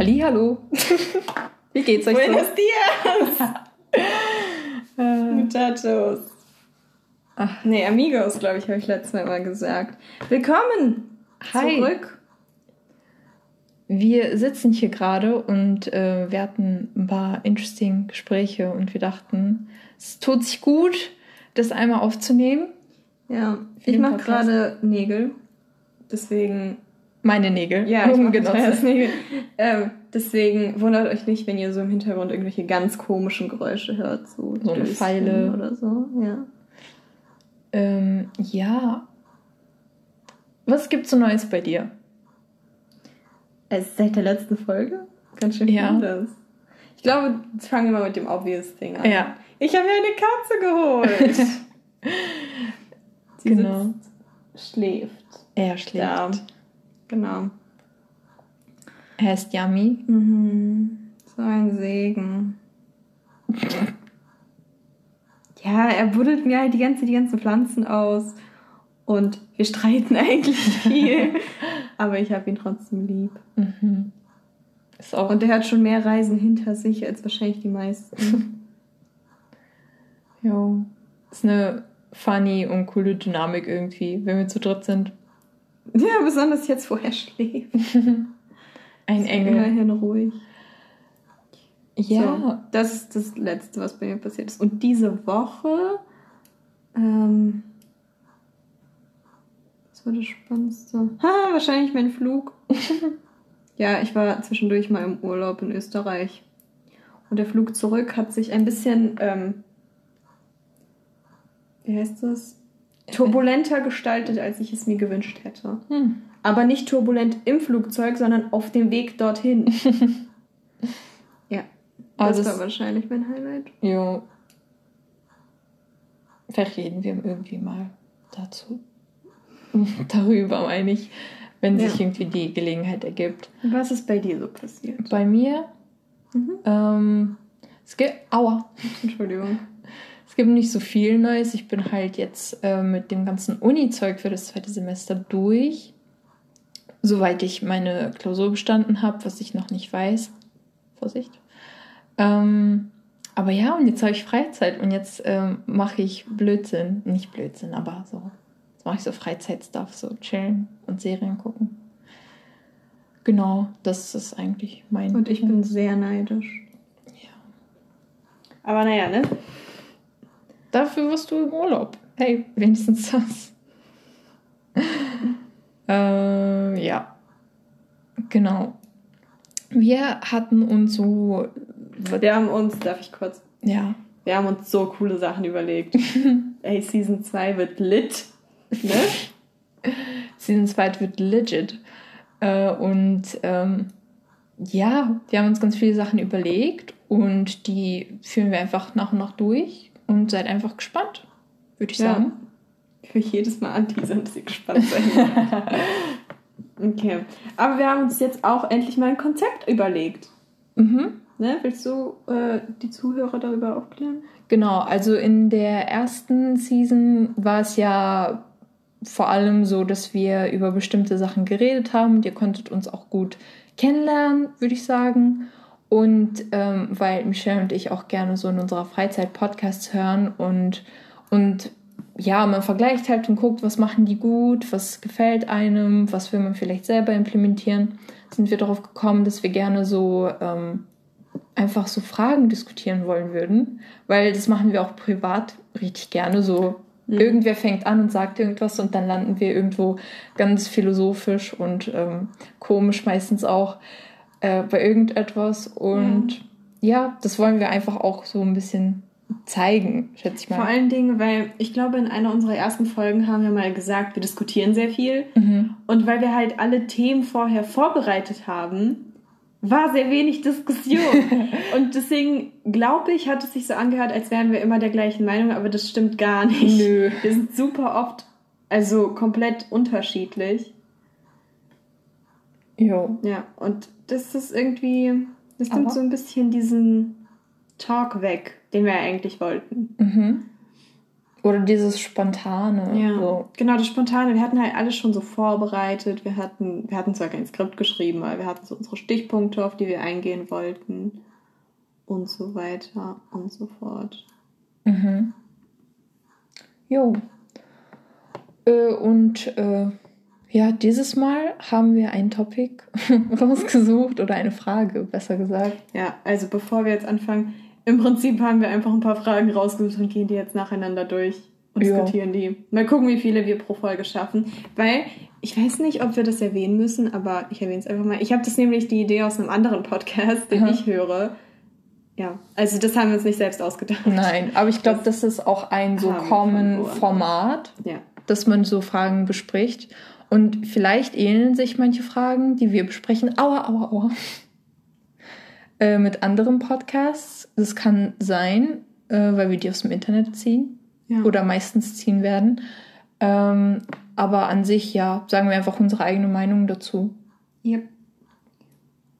Hallo. Wie geht's euch Buenos so? dias. Muchachos. Ach. Nee, Amigos, glaube ich, habe ich letztes Mal mal gesagt. Willkommen Hi. zurück. Wir sitzen hier gerade und äh, wir hatten ein paar interesting Gespräche und wir dachten, es tut sich gut, das einmal aufzunehmen. Ja, ich mache gerade Nägel. Deswegen. Meine Nägel. Ja, ich mache. Nägel. Ähm, deswegen wundert euch nicht, wenn ihr so im Hintergrund irgendwelche ganz komischen Geräusche hört. So, so eine Pfeile. Oder so, ja. Ähm, ja. Was gibt's so Neues bei dir? Es seit der letzten Folge? Ganz schön ja. das. Ich glaube, jetzt fangen wir mal mit dem obvious Thing an. Ja. Ich habe mir eine Katze geholt. Sie genau. schläft. Er schläft. Ja. Genau. Er ist yummy. Mhm. So ein Segen. ja, er buddelt mir halt die, ganze, die ganzen Pflanzen aus. Und wir streiten eigentlich viel. aber ich habe ihn trotzdem lieb. Mhm. Ist auch und er hat schon mehr Reisen hinter sich als wahrscheinlich die meisten. jo. Ist eine funny und coole Dynamik irgendwie, wenn wir zu dritt sind. Ja, besonders jetzt, wo er schläft. Ein Engel. Immerhin ruhig. Ja. So, das ist das Letzte, was bei mir passiert ist. Und diese Woche. Ähm, was war das Spannendste? Ha, wahrscheinlich mein Flug. ja, ich war zwischendurch mal im Urlaub in Österreich. Und der Flug zurück hat sich ein bisschen ähm, wie heißt das? Turbulenter gestaltet, als ich es mir gewünscht hätte. Hm. Aber nicht turbulent im Flugzeug, sondern auf dem Weg dorthin. ja. Also das war wahrscheinlich mein Highlight. Jo. Vielleicht reden wir irgendwie mal dazu. Darüber meine ich, wenn ja. sich irgendwie die Gelegenheit ergibt. Was ist bei dir so passiert? Bei mir? Mhm. Ähm, es geht. Aua. Entschuldigung. Gibt nicht so viel Neues. Ich bin halt jetzt äh, mit dem ganzen Uni-Zeug für das zweite Semester durch. Soweit ich meine Klausur bestanden habe, was ich noch nicht weiß. Vorsicht. Ähm, aber ja, und jetzt habe ich Freizeit und jetzt ähm, mache ich Blödsinn. Nicht Blödsinn, aber so. Jetzt mache ich so Freizeitstuff, so chillen und Serien gucken. Genau, das ist eigentlich mein. Und ich bin sehr neidisch. Ja. Aber naja, ne? Dafür wirst du im Urlaub. Hey, wenigstens das. äh, ja. Genau. Wir hatten uns so. Wir haben uns, darf ich kurz? Ja. Wir haben uns so coole Sachen überlegt. Ey, Season 2 wird lit. Ne? Season 2 wird legit. Äh, und ähm, ja, wir haben uns ganz viele Sachen überlegt und die führen wir einfach nach und nach durch. Und seid einfach gespannt, würde ich ja. sagen. Will jedes Mal anteasern, dass ihr gespannt seid. okay. Aber wir haben uns jetzt auch endlich mal ein Konzept überlegt. Mhm. Ne? Willst du äh, die Zuhörer darüber aufklären? Genau, also in der ersten Season war es ja vor allem so, dass wir über bestimmte Sachen geredet haben und ihr konntet uns auch gut kennenlernen, würde ich sagen. Und ähm, weil Michelle und ich auch gerne so in unserer Freizeit Podcasts hören und, und ja, man vergleicht halt und guckt, was machen die gut, was gefällt einem, was will man vielleicht selber implementieren, sind wir darauf gekommen, dass wir gerne so ähm, einfach so Fragen diskutieren wollen würden, weil das machen wir auch privat richtig gerne so. Mhm. Irgendwer fängt an und sagt irgendwas und dann landen wir irgendwo ganz philosophisch und ähm, komisch meistens auch äh, bei irgendetwas. Und ja. ja, das wollen wir einfach auch so ein bisschen zeigen, schätze ich mal. Vor allen Dingen, weil ich glaube, in einer unserer ersten Folgen haben wir mal gesagt, wir diskutieren sehr viel. Mhm. Und weil wir halt alle Themen vorher vorbereitet haben, war sehr wenig Diskussion. und deswegen glaube ich, hat es sich so angehört, als wären wir immer der gleichen Meinung, aber das stimmt gar nicht. Nö. Wir sind super oft, also komplett unterschiedlich. Jo. Ja, und das ist irgendwie, das nimmt so ein bisschen diesen Talk weg, den wir eigentlich wollten. Mhm. Oder dieses Spontane. Ja, so. genau, das Spontane. Wir hatten halt alles schon so vorbereitet. Wir hatten, wir hatten zwar kein Skript geschrieben, aber wir hatten so unsere Stichpunkte, auf die wir eingehen wollten. Und so weiter und so fort. Mhm. Jo. Äh, und äh, ja, dieses Mal haben wir ein Topic rausgesucht oder eine Frage, besser gesagt. Ja, also bevor wir jetzt anfangen, im Prinzip haben wir einfach ein paar Fragen rausgesucht und gehen die jetzt nacheinander durch und Ja. diskutieren die. Mal gucken, wie viele wir pro Folge schaffen. Weil ich weiß nicht, ob wir das erwähnen müssen, aber ich erwähne es einfach mal. Ich habe das nämlich die Idee aus einem anderen Podcast, den Aha. ich höre. Ja, also das haben wir uns nicht selbst ausgedacht. Nein, aber ich glaube, das ist auch ein so common. Format, Ja. dass man so Fragen bespricht. Und vielleicht ähneln sich manche Fragen, die wir besprechen, aua, aua, aua, äh, mit anderen Podcasts. Das kann sein, äh, weil wir die aus dem Internet ziehen ja. oder meistens ziehen werden. Ähm, aber an sich, ja, sagen wir einfach unsere eigene Meinung dazu. Yep.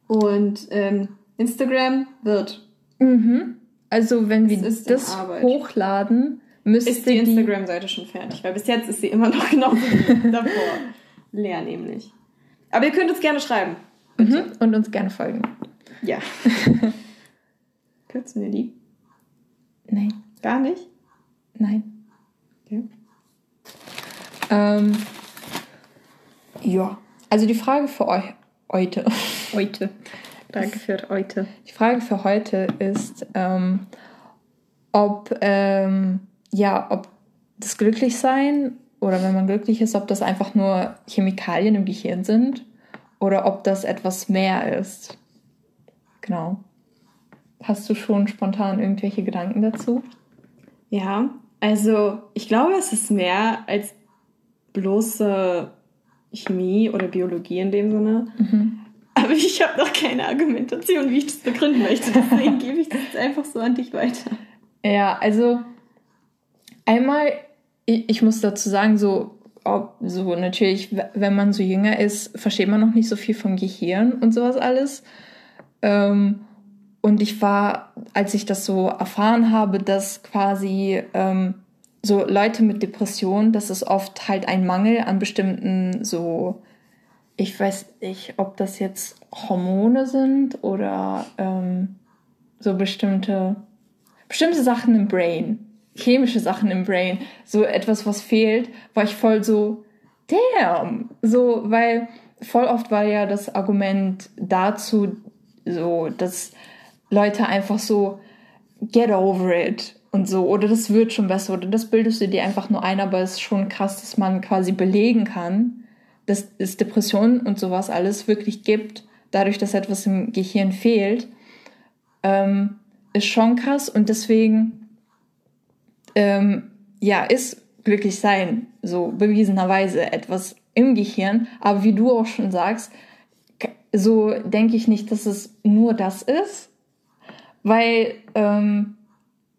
Und ähm, Instagram wird. Mhm. Also, wenn wir ist in das hochladen, müsste Ist die Instagram-Seite schon fertig, weil bis jetzt ist sie immer noch genauso wie davor. Leer nämlich. Aber ihr könnt uns gerne schreiben. Mhm. Und uns gerne folgen. Ja. Kürzen wir die? Nein, Gar nicht? nein. Okay. Ähm, ja, also die Frage für euch heute. Heute. Danke für heute. Die Frage für heute ist, ähm, ob ähm, ja, ob das Glücklichsein oder wenn man glücklich ist, ob das einfach nur Chemikalien im Gehirn sind oder ob das etwas mehr ist. Genau. Hast du schon spontan irgendwelche Gedanken dazu? Ja, also ich glaube, es ist mehr als bloße Chemie oder Biologie in dem Sinne. Aber ich habe noch keine Argumentation, wie ich das begründen möchte. Deswegen gebe ich das jetzt einfach so an dich weiter. Ja, also einmal, ich, ich muss dazu sagen, so, ob, so natürlich, wenn man so jünger ist, versteht man noch nicht so viel vom Gehirn und sowas alles. Ähm, und ich war, als ich das so erfahren habe, dass quasi ähm, so Leute mit Depressionen, das ist oft halt ein Mangel an bestimmten so, ich weiß nicht, ob das jetzt Hormone sind oder ähm, so bestimmte bestimmte Sachen im Brain, chemische Sachen im Brain, so etwas, was fehlt, war ich voll so, damn, so, weil voll oft war ja das Argument dazu so, dass Leute einfach so, get over it und so, oder das wird schon besser, oder das bildest du dir einfach nur ein, aber es ist schon krass, dass man quasi belegen kann, dass es Depressionen und sowas alles wirklich gibt, dadurch, dass etwas im Gehirn fehlt. Ähm, ist schon krass und deswegen ähm, ja ist glücklich sein so bewiesenerweise etwas im Gehirn aber wie du auch schon sagst so denke ich nicht dass es nur das ist weil ähm,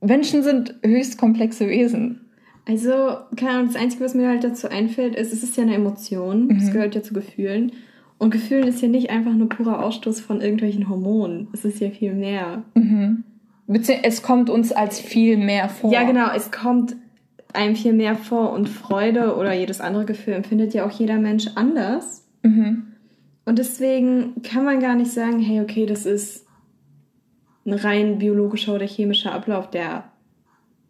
Menschen sind höchst komplexe Wesen Also, keine Ahnung, das Einzige, was mir halt dazu einfällt, ist, es ist ja eine Emotion. Es gehört ja zu Gefühlen. Und Gefühlen ist ja nicht einfach nur purer Ausstoß von irgendwelchen Hormonen. Es ist ja viel mehr. Bezieh es kommt uns als viel mehr vor Ja, genau. Es kommt einem viel mehr vor und Freude oder jedes andere Gefühl empfindet ja auch jeder Mensch anders. Mhm. Und deswegen kann man gar nicht sagen, hey, okay, das ist ein rein biologischer oder chemischer Ablauf, der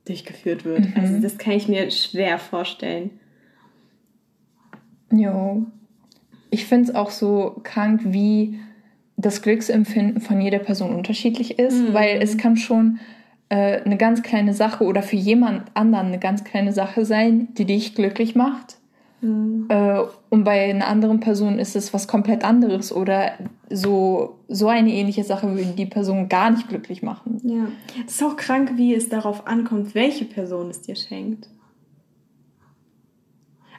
durchgeführt wird. Also das kann ich mir schwer vorstellen. Jo. Ich finde es auch so krank, wie das Glücksempfinden von jeder Person unterschiedlich ist, weil es kann schon äh, eine ganz kleine Sache oder für jemand anderen eine ganz kleine Sache sein, die dich glücklich macht. Äh, und bei einer anderen Person ist es was komplett anderes oder so, so eine ähnliche Sache würde die Person gar nicht glücklich machen. Ja. Es ist auch krank, wie es darauf ankommt, welche Person es dir schenkt.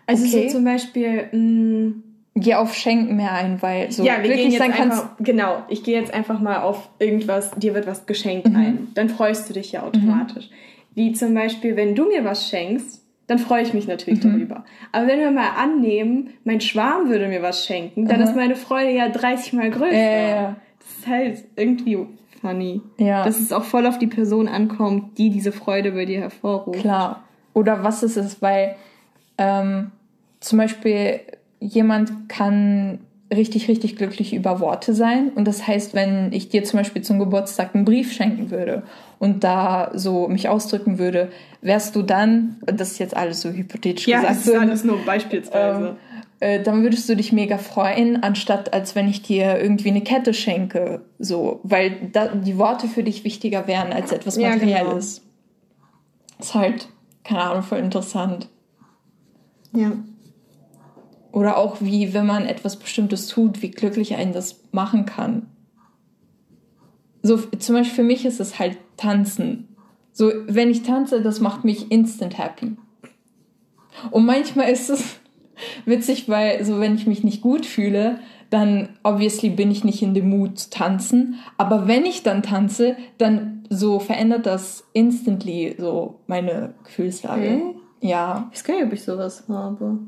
Also Okay. so zum Beispiel, mh, Geh auf Schenken mehr ein, weil so ja, wir gehen glücklich jetzt sein kannst. einfach, genau, ich gehe jetzt einfach mal auf irgendwas, dir wird was geschenkt Mhm. ein. Dann freust du dich ja automatisch. Wie zum Beispiel, wenn du mir was schenkst, dann freue ich mich natürlich Mhm. darüber. Aber wenn wir mal annehmen, mein Schwarm würde mir was schenken, dann Mhm. ist meine Freude ja 30 mal größer. Ja. Das ist halt irgendwie funny. Ja. Dass es auch voll auf die Person ankommt, die diese Freude bei dir hervorruft. Klar. Oder was ist es? Weil ähm, zum Beispiel jemand kann richtig, richtig glücklich über Worte sein. Und das heißt, wenn ich dir zum Beispiel zum Geburtstag einen Brief schenken würde und da so mich ausdrücken würde, wärst du dann, das ist jetzt alles so hypothetisch ja, gesagt. Ja, das ist alles nur beispielsweise. Ähm, äh, dann würdest du dich mega freuen, anstatt als wenn ich dir irgendwie eine Kette schenke, so, weil da, die Worte für dich wichtiger wären als etwas Materielles. Ja, genau. Ist halt, keine Ahnung, voll interessant. Ja. Oder auch wie, wenn man etwas Bestimmtes tut, wie glücklich einen das machen kann. So, zum Beispiel für mich ist es halt Tanzen. So, wenn ich tanze, das macht mich instant happy. Und manchmal ist es witzig, weil so, wenn ich mich nicht gut fühle, dann obviously bin ich nicht in dem Mut zu tanzen. Aber wenn ich dann tanze, dann so verändert das instantly so meine Gefühlslage. Okay. Ja. Ich weiß gar nicht, ob ich sowas habe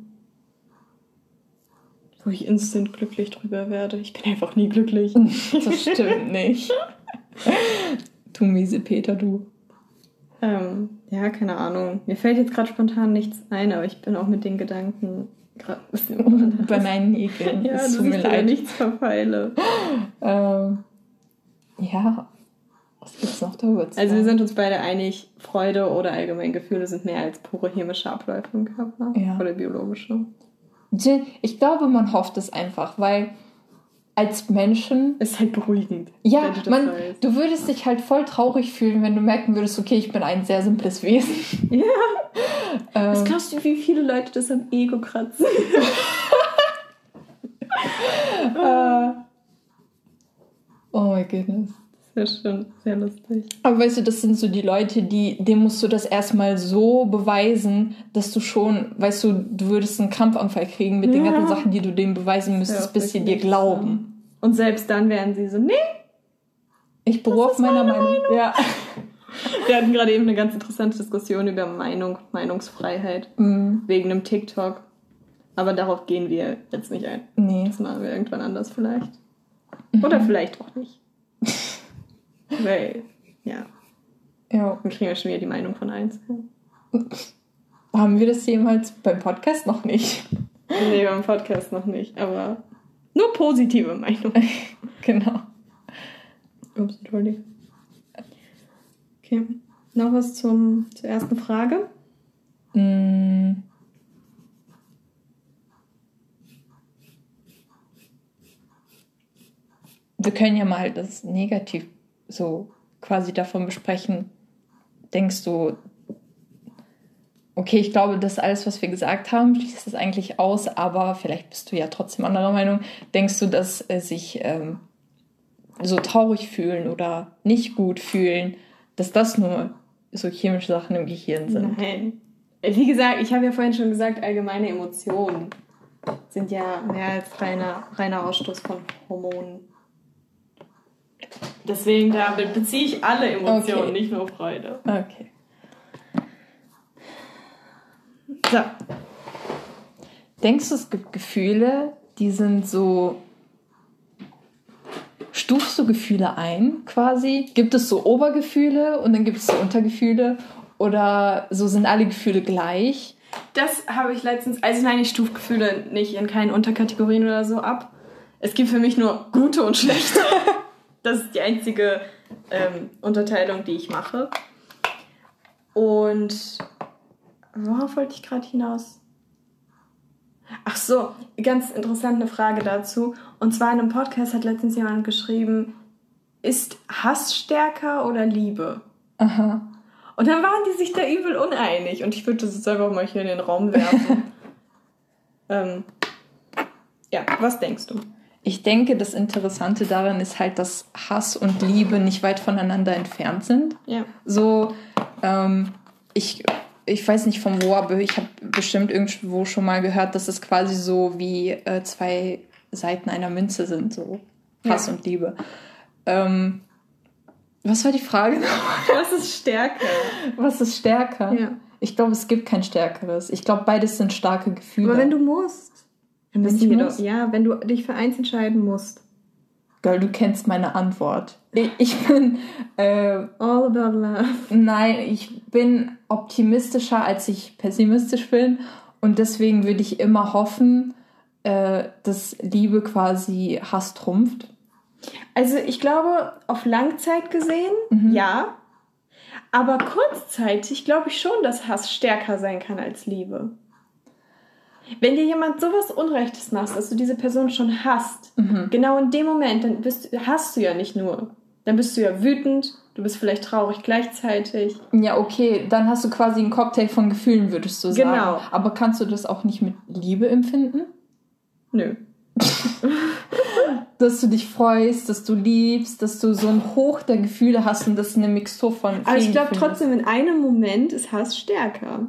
wo ich instant glücklich drüber werde. Ich bin einfach nie glücklich. Das stimmt nicht. du miese Peter, du. Ähm, ja, keine Ahnung. Mir fällt jetzt gerade spontan nichts ein, aber ich bin auch mit den Gedanken gerade ein bisschen bei meinen Nägeln. ja, das tut mir leid. nichts verfeile. ähm, ja, was gibt's noch darüber zu Also wir sind uns beide einig, Freude oder Allgemeingefühle sind mehr als pure chemische Abläufe im Körper ja. oder biologische. Ich glaube, man hofft es einfach, weil als Menschen. Ist halt beruhigend. Ja, du, man, du würdest dich halt voll traurig fühlen, wenn du merken würdest, okay, ich bin ein sehr simples Wesen. Ja. ähm, Was glaubst du, wie viele Leute das am Ego kratzen? äh, oh my goodness. Sehr schön, sehr lustig. Aber weißt du, das sind so die Leute, die, dem musst du das erstmal so beweisen, dass du schon, weißt du, du würdest einen Krampfanfall kriegen mit ja. den ganzen Sachen, die du dem beweisen müsstest, ja, bis sie dir glauben. Und selbst dann wären sie so, nee. Ich beruhe auf meiner Meinung. Meinung. Ja. Wir hatten gerade eben eine ganz interessante Diskussion über Meinung, Meinungsfreiheit. Mhm. Wegen einem TikTok. Aber darauf gehen wir jetzt nicht ein. Nee. Das machen wir irgendwann anders vielleicht. Mhm. Oder vielleicht auch nicht. Weil, ja. Ja. Dann kriegen wir schon wieder die Meinung von eins. Haben wir das jemals beim Podcast noch nicht? Nee, beim Podcast noch nicht, aber nur positive Meinung. genau. Ups, Entschuldigung. Okay. Noch was zum, zur ersten Frage? Mm. Wir können ja mal das Negativ so quasi davon besprechen, denkst du, okay, ich glaube, das alles, was wir gesagt haben, schließt das eigentlich aus, aber vielleicht bist du ja trotzdem anderer Meinung. Denkst du, dass äh, sich ähm, so traurig fühlen oder nicht gut fühlen, dass das nur so chemische Sachen im Gehirn sind? Nein. Wie gesagt, ich habe ja vorhin schon gesagt, allgemeine Emotionen sind ja mehr als reiner, reiner Ausstoß von Hormonen. Deswegen damit beziehe ich alle Emotionen, okay. nicht nur Freude. Okay. So. Denkst du, es gibt Gefühle, die sind so. Stufst du Gefühle ein quasi? Gibt es so Obergefühle und dann gibt es so Untergefühle? Oder so sind alle Gefühle gleich? Das habe ich letztens. Also nein, ich stufe Gefühle nicht in keinen Unterkategorien oder so ab. Es gibt für mich nur gute und schlechte. Das ist die einzige ähm, Unterteilung, die ich mache. Und worauf wollte ich gerade hinaus? Ach so, ganz interessante Frage dazu. Und zwar in einem Podcast hat letztens jemand geschrieben, ist Hass stärker oder Liebe? Aha. Und dann waren die sich da übel uneinig. Und ich würde das jetzt einfach mal hier in den Raum werfen. ähm, ja, was denkst du? Ich denke, das Interessante daran ist halt, dass Hass und Liebe nicht weit voneinander entfernt sind. Ja. So, ähm, ich, ich weiß nicht von wo, aber ich habe bestimmt irgendwo schon mal gehört, dass es quasi so wie äh, zwei Seiten einer Münze sind, so Hass ja. und Liebe. Ähm, was war die Frage? Was ist stärker? Was ist stärker? Ja. Ich glaube, es gibt kein stärkeres. Ich glaube, beides sind starke Gefühle. Aber wenn du musst. Wenn du, ja, wenn du dich für eins entscheiden musst. Girl, du kennst meine Antwort. Ich, ich bin. Äh, All about love. Nein, ich bin optimistischer, als ich pessimistisch bin. Und deswegen würde ich immer hoffen, äh, dass Liebe quasi Hass trumpft. Also ich glaube, auf Langzeit gesehen, mhm. ja. Aber kurzzeitig glaube ich schon, dass Hass stärker sein kann als Liebe. Wenn dir jemand sowas Unrechtes macht, dass du diese Person schon hasst, mhm. genau in dem Moment, dann bist, hast du ja nicht nur. Dann bist du ja wütend, du bist vielleicht traurig gleichzeitig. Ja, okay, dann hast du quasi einen Cocktail von Gefühlen, würdest du sagen. Genau. Aber kannst du das auch nicht mit Liebe empfinden? Nö. dass du dich freust, dass du liebst, dass du so ein Hoch der Gefühle hast und das ist eine Mixtur von. Aber ich glaube trotzdem, in einem Moment ist Hass stärker.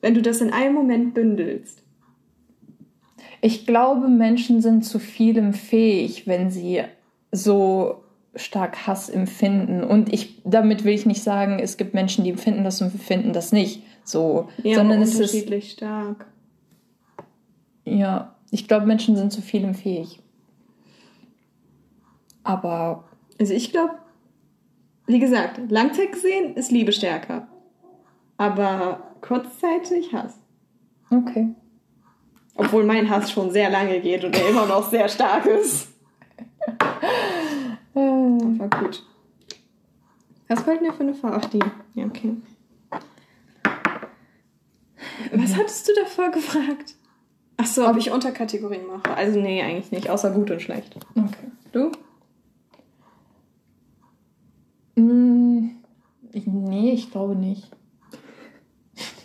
Wenn du das in einem Moment bündelst. Ich glaube, Menschen sind zu vielem fähig, wenn sie so stark Hass empfinden. Und ich, damit will ich nicht sagen, es gibt Menschen, die empfinden das und finden das nicht. So, ja, sondern es ist unterschiedlich stark. Ja, ich glaube, Menschen sind zu vielem fähig. Aber. Also ich glaube, wie gesagt, Langzeit gesehen ist Liebe stärker. Aber kurzzeitig Hass. Okay. Obwohl mein Hass schon sehr lange geht und er immer noch sehr stark ist. Aber gut. Was wollten wir für eine Frage? Ach, die. Ja, okay. Was hattest du davor gefragt? Ach so, ob, ob ich Unterkategorien mache. Also nee, eigentlich nicht, außer gut und schlecht. Okay. Du? Mm, ich, nee, ich glaube nicht.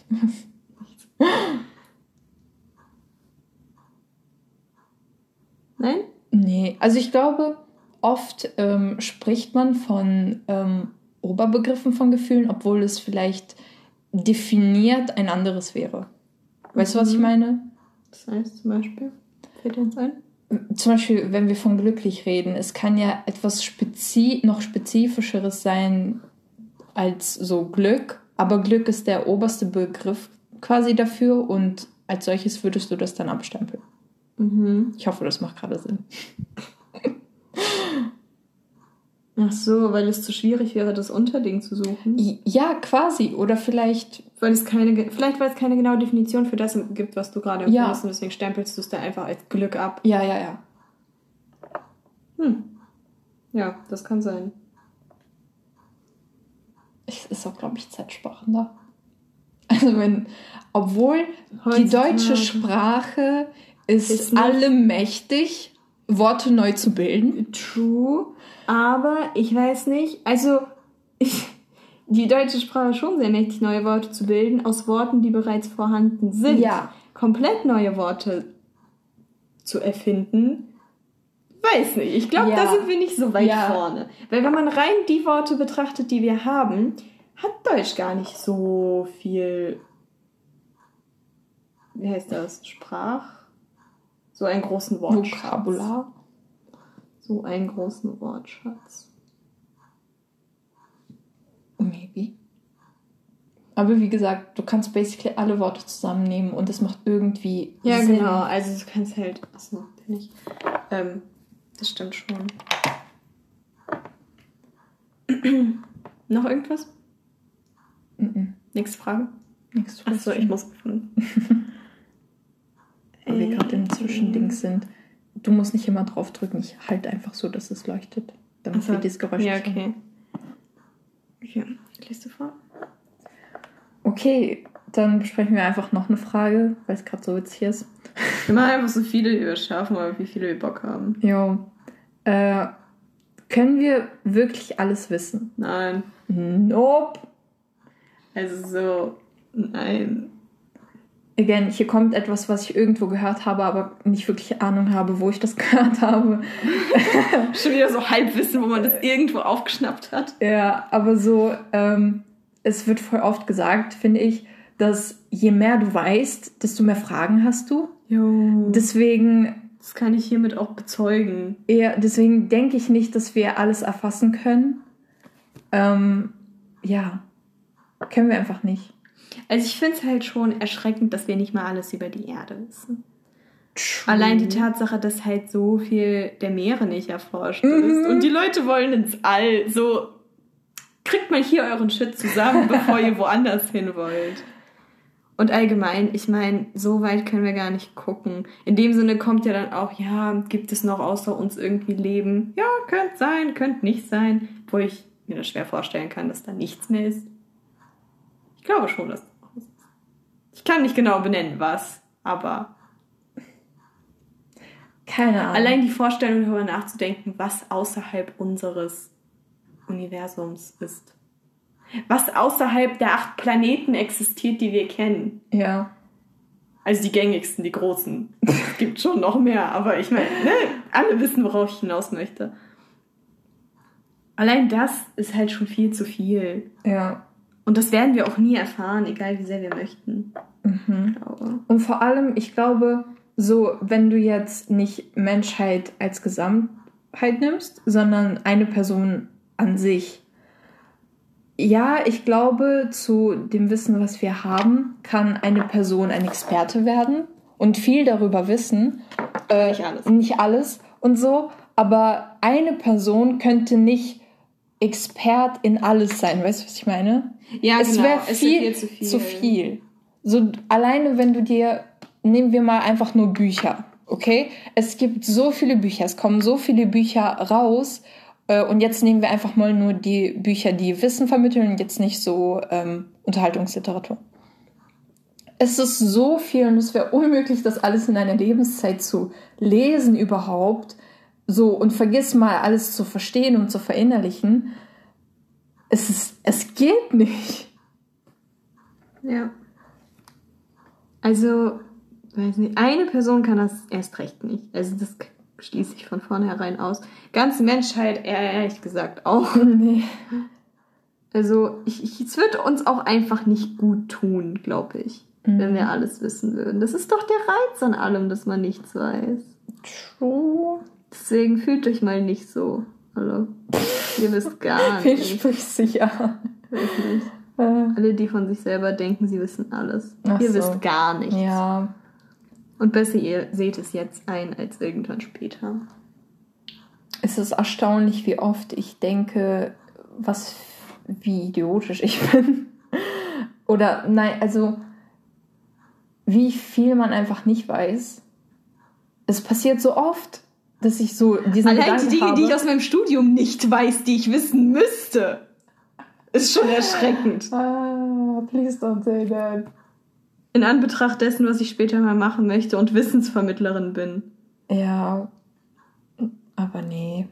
Nein? Nee, also ich glaube, oft ähm, spricht man von ähm, Oberbegriffen von Gefühlen, obwohl es vielleicht definiert ein anderes wäre. Weißt mhm. du, was ich mhm. meine? Das heißt zum Beispiel, fällt dir ein? Zum Beispiel, wenn wir von glücklich reden, es kann ja etwas spezi noch spezifischeres sein als so Glück, aber Glück ist der oberste Begriff quasi dafür und als solches würdest du das dann abstempeln. Mhm. Ich hoffe, das macht gerade Sinn. Ach so, weil es zu schwierig wäre, das Unterding zu suchen. Ja, quasi. Oder vielleicht. Weil es keine, vielleicht weil es keine genaue Definition für das gibt, was du gerade empfindest ja. und deswegen stempelst du es da einfach als Glück ab. Ja, ja, ja. Hm. Ja, das kann sein. Es ist auch, glaube ich, zeitsparender. Also wenn, obwohl Heutzutage. die deutsche Sprache ist, ist allmächtig, Worte neu zu bilden. True. Aber ich weiß nicht, also ich, die deutsche Sprache ist schon sehr mächtig, neue Worte zu bilden, aus Worten, die bereits vorhanden sind. Ja. Komplett neue Worte zu erfinden, weiß nicht. Ich glaube, ja. da sind wir nicht so weit ja. vorne. Weil wenn man rein die Worte betrachtet, die wir haben, hat Deutsch gar nicht so viel. Wie heißt das? Sprach? So einen großen Wortschatz. Vokabular. So einen großen Wortschatz. Maybe. Aber wie gesagt, du kannst basically alle Worte zusammennehmen und es macht irgendwie. Ja, Sinn. genau. Also du kannst halt. Achso, bin ich. Ähm, das stimmt schon. Noch irgendwas? Mm -mm. Nächste Frage? Nächste Frage. Achso, ich muss gefunden. weil wir gerade im Zwischendings sind. Du musst nicht immer drauf drücken, ich halte einfach so, dass es leuchtet, damit wir dieses Geräusch Ja, okay. Ja, liest du vor? Okay, dann besprechen wir einfach noch eine Frage, weil es gerade so witzig ist. Wir machen einfach so viele, wie wir schaffen, aber wie viele wir Bock haben. Jo. Äh, können wir wirklich alles wissen? Nein. Nope. Also so, nein again, hier kommt etwas, was ich irgendwo gehört habe, aber nicht wirklich Ahnung habe, wo ich das gehört habe. Schon wieder so Halbwissen, wo man das irgendwo aufgeschnappt hat. Ja, aber so, ähm, es wird voll oft gesagt, finde ich, dass je mehr du weißt, desto mehr Fragen hast du. Jo. Deswegen. Das kann ich hiermit auch bezeugen. Ja, deswegen denke ich nicht, dass wir alles erfassen können. Ähm, ja, können wir einfach nicht. Also ich finde es halt schon erschreckend, dass wir nicht mal alles über die Erde wissen. True. Allein die Tatsache, dass halt so viel der Meere nicht erforscht mhm. ist und die Leute wollen ins All, so kriegt mal hier euren Shit zusammen, bevor ihr woanders hin wollt. Und allgemein, ich meine, so weit können wir gar nicht gucken. In dem Sinne kommt ja dann auch, ja, gibt es noch außer uns irgendwie Leben? Ja, könnte sein, könnte nicht sein. Wo ich mir das schwer vorstellen kann, dass da nichts mehr ist. Ich glaube schon, dass ich kann nicht genau benennen, was, aber keine Ahnung. Allein die Vorstellung darüber nachzudenken, was außerhalb unseres Universums ist. Was außerhalb der acht Planeten existiert, die wir kennen. Ja. Also die gängigsten, die großen. Es gibt schon noch mehr, aber ich meine, ne, alle wissen, worauf ich hinaus möchte. Allein das ist halt schon viel zu viel. Ja. Und das werden wir auch nie erfahren, egal wie sehr wir möchten. Mhm. Und vor allem, ich glaube, so, wenn du jetzt nicht Menschheit als Gesamtheit nimmst, sondern eine Person an sich. Ja, ich glaube, zu dem Wissen, was wir haben, kann eine Person ein Experte werden und viel darüber wissen. Äh, nicht alles. Nicht alles und so. Aber eine Person könnte nicht Expert in alles sein. Weißt du, was ich meine? Ja, es genau. wäre viel, viel zu viel. Zu viel. So alleine, wenn du dir nehmen wir mal einfach nur Bücher, okay? Es gibt so viele Bücher, es kommen so viele Bücher raus. Äh, und jetzt nehmen wir einfach mal nur die Bücher, die Wissen vermitteln und jetzt nicht so ähm, Unterhaltungsliteratur. Es ist so viel und es wäre unmöglich, das alles in einer Lebenszeit zu lesen überhaupt. So, und vergiss mal, alles zu verstehen und zu verinnerlichen. Es, ist, es geht nicht. Ja. Also, weiß nicht, eine Person kann das erst recht nicht. Also das schließe ich von vornherein aus. Ganze Menschheit, ehrlich gesagt, auch. Nee. Also es wird uns auch einfach nicht gut tun, glaube ich, mhm. wenn wir alles wissen würden. Das ist doch der Reiz an allem, dass man nichts weiß. True. Deswegen fühlt euch mal nicht so. Hallo. Ihr wisst gar nicht. Wen sprichst du ja? Weiß nicht. Äh. Alle, die von sich selber denken, sie wissen alles. Ach Ihr so. wisst gar nichts. Ja. Und besser ihr seht es jetzt ein als irgendwann später. Es ist erstaunlich, wie oft ich denke, was wie idiotisch ich bin. Oder nein, also wie viel man einfach nicht weiß. Es passiert so oft, dass ich so diesen Allein Gedanken die Dinge, habe. die ich aus meinem Studium nicht weiß, die ich wissen müsste, ist schon erschreckend. ah, please don't say that in Anbetracht dessen, was ich später mal machen möchte und Wissensvermittlerin bin. Ja, aber nee.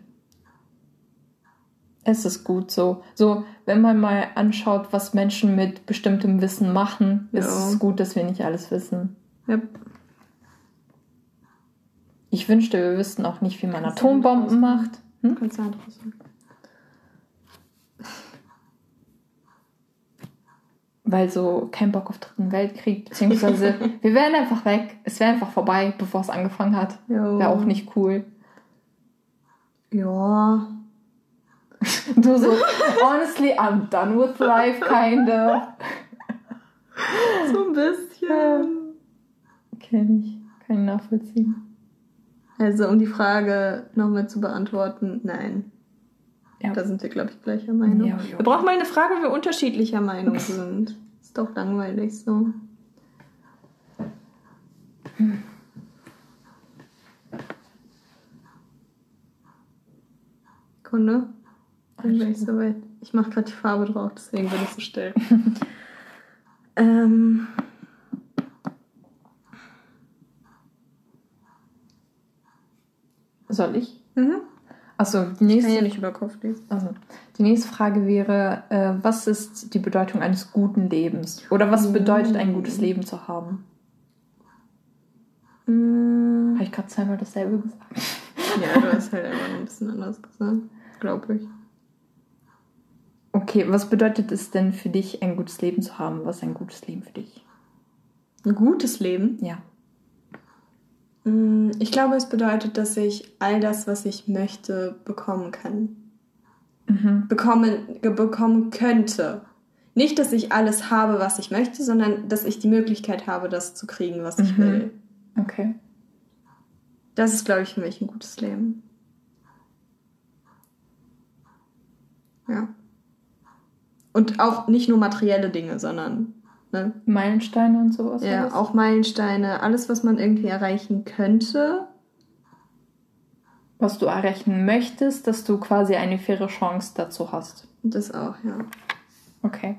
Es ist gut so. So, wenn man mal anschaut, was Menschen mit bestimmtem Wissen machen, ja. ist es gut, dass wir nicht alles wissen. Ja. Ich wünschte, wir wüssten auch nicht, wie man Atombomben macht. Hm? Kannst du weil so kein Bock auf dritten Weltkrieg, beziehungsweise wir wären einfach weg. Es wäre einfach vorbei, bevor es angefangen hat. Wäre auch nicht cool. Ja. du so, honestly, I'm done with life, kinda. so ein bisschen. Kenn ich. Kann ich nachvollziehen. Also, um die Frage nochmal zu beantworten, nein. Ja. Da sind wir, glaube ich, gleicher Meinung. Ja, ja. Wir brauchen mal eine Frage, wo wir unterschiedlicher Meinung sind. Ist doch langweilig so. Hm. Kunde? Dann bin ich soweit. Ich mache gerade die Farbe drauf, deswegen bin ich so still. ähm. Soll ich? Mhm. Achso, die nächste. Ich kann ja nicht über Kopf lesen. Also, die nächste Frage wäre: äh, Was ist die Bedeutung eines guten Lebens? Oder was bedeutet ein gutes Leben zu haben? Mm. Habe ich gerade zweimal dasselbe gesagt? Ja, du hast halt einfach ein bisschen anders gesagt, glaube ich. Okay, was bedeutet es denn für dich, ein gutes Leben zu haben? Was ist ein gutes Leben für dich? Ein gutes Leben? Ja. Mm, ich glaube, es bedeutet, dass ich all das, was ich möchte, bekommen kann. Mhm. Bekommen, bekommen könnte. Nicht, dass ich alles habe, was ich möchte, sondern dass ich die Möglichkeit habe, das zu kriegen, was ich mhm. will. Okay. Das ist, glaube ich, für mich ein gutes Leben. Ja. Und auch nicht nur materielle Dinge, sondern ne? Meilensteine und sowas. Ja, alles? auch Meilensteine, alles, was man irgendwie erreichen könnte. Was du erreichen möchtest, dass du quasi eine faire Chance dazu hast. Das auch, ja. Okay.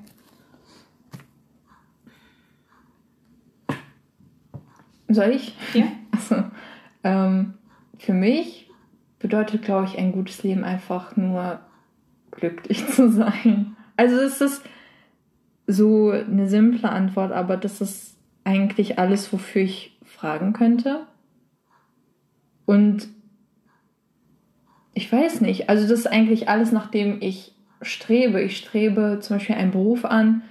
Soll ich? Ja. Also, ähm, für mich bedeutet, glaube ich, ein gutes Leben einfach nur glücklich zu sein. Also es ist so eine simple Antwort, aber das ist eigentlich alles, wofür ich fragen könnte. Und ich weiß nicht, also das ist eigentlich alles, nach dem ich strebe. Ich strebe zum Beispiel einen Beruf an,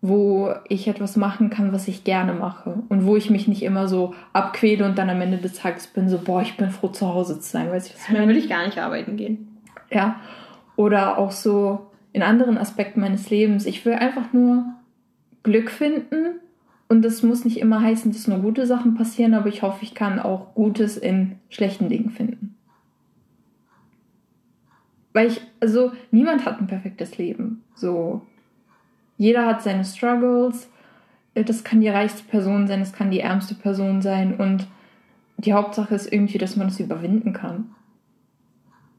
wo ich etwas machen kann, was ich gerne mache und wo ich mich nicht immer so abquäle und dann am Ende des Tages bin so, boah, ich bin froh zu Hause zu sein, weiß ich was. Dann will ich gar nicht arbeiten gehen. Ja. Oder auch so in anderen Aspekten meines Lebens. Ich will einfach nur Glück finden und das muss nicht immer heißen, dass nur gute Sachen passieren, aber ich hoffe, ich kann auch Gutes in schlechten Dingen finden. Weil ich, also niemand hat ein perfektes Leben. So, jeder hat seine Struggles. Das kann die reichste Person sein, das kann die ärmste Person sein und die Hauptsache ist irgendwie, dass man es überwinden kann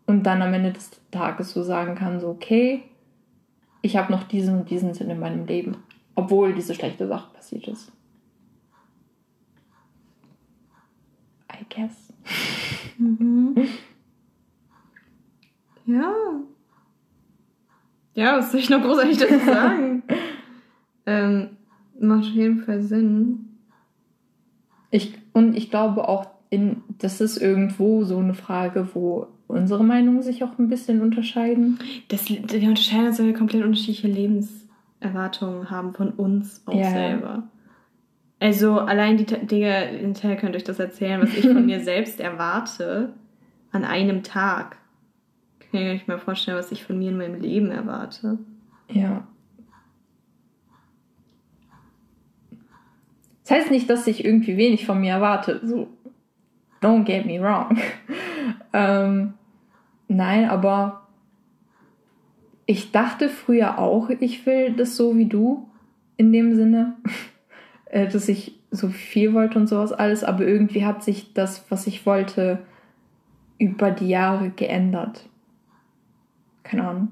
und dann am Ende des Tages so sagen kann, so, okay, ich habe noch diesen und diesen Sinn in meinem Leben, obwohl diese schlechte Sache passiert ist. I guess. Mhm. Ja. Ja, was soll ich noch großartig dazu sagen? ähm, macht auf jeden Fall Sinn. Ich, und ich glaube auch, in, das ist irgendwo so eine Frage, wo unsere Meinungen sich auch ein bisschen unterscheiden. Das, die unterscheiden uns, weil wir komplett unterschiedliche Lebenserwartungen haben von uns auch ja. selber. Also allein die Dinge, hinterher könnt ihr euch das erzählen, was ich von mir selbst erwarte an einem Tag. Kann ich euch mal vorstellen, was ich von mir in meinem Leben erwarte. Ja. Das heißt nicht, dass ich irgendwie wenig von mir erwarte. So, don't get me wrong. ähm, nein, aber ich dachte früher auch, ich will das so wie du, in dem Sinne, äh, dass ich so viel wollte und sowas alles, aber irgendwie hat sich das, was ich wollte, über die Jahre geändert. Keine Ahnung.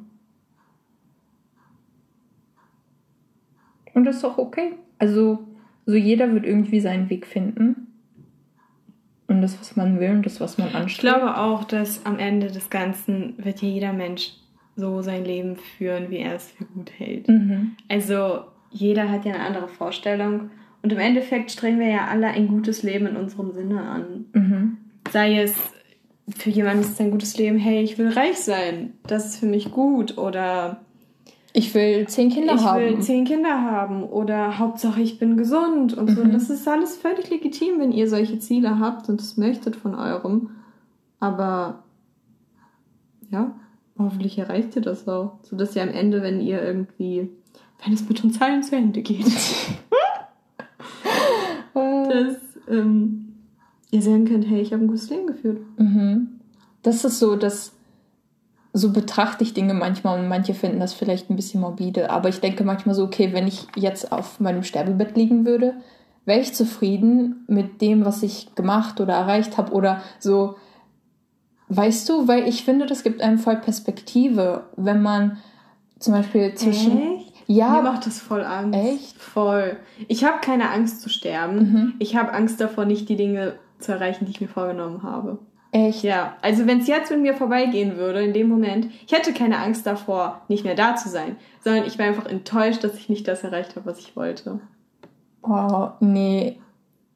Und das ist auch okay. Also, so jeder wird irgendwie seinen Weg finden und das, was man will und das, was man anstrebt. Ich glaube auch, dass am Ende des Ganzen wird jeder Mensch so sein Leben führen, wie er es für gut hält. Mhm. Also jeder hat ja eine andere Vorstellung und im Endeffekt strengen wir ja alle ein gutes Leben in unserem Sinne an. Mhm. Sei es für jemanden ist es ein gutes Leben, hey, ich will reich sein, das ist für mich gut oder ich will zehn Kinder ich haben. Ich will zehn Kinder haben oder Hauptsache ich bin gesund und so. Mhm. Das ist alles völlig legitim, wenn ihr solche Ziele habt und es möchtet von eurem. Aber ja, hoffentlich erreicht ihr das auch. So dass ihr am Ende, wenn ihr irgendwie, wenn es mit uns allen zu Ende geht, dass ähm, ihr sagen könnt, hey, ich habe ein gutes Leben geführt. Mhm. Das ist so, dass so betrachte ich Dinge manchmal und manche finden das vielleicht ein bisschen morbide. Aber ich denke manchmal so, okay, wenn ich jetzt auf meinem Sterbebett liegen würde, wäre ich zufrieden mit dem, was ich gemacht oder erreicht habe oder so. Weißt du, weil ich finde, das gibt einem voll Perspektive, wenn man zum Beispiel zwischen. Echt? Ja. Mir macht das voll Angst. Echt? Voll. Ich habe keine Angst zu sterben. Mhm. Ich habe Angst davor, nicht die Dinge zu erreichen, die ich mir vorgenommen habe. Echt? Ja, also wenn es jetzt mit mir vorbeigehen würde, in dem Moment, ich hätte keine Angst davor, nicht mehr da zu sein, sondern ich wäre einfach enttäuscht, dass ich nicht das erreicht habe, was ich wollte. Wow, nee.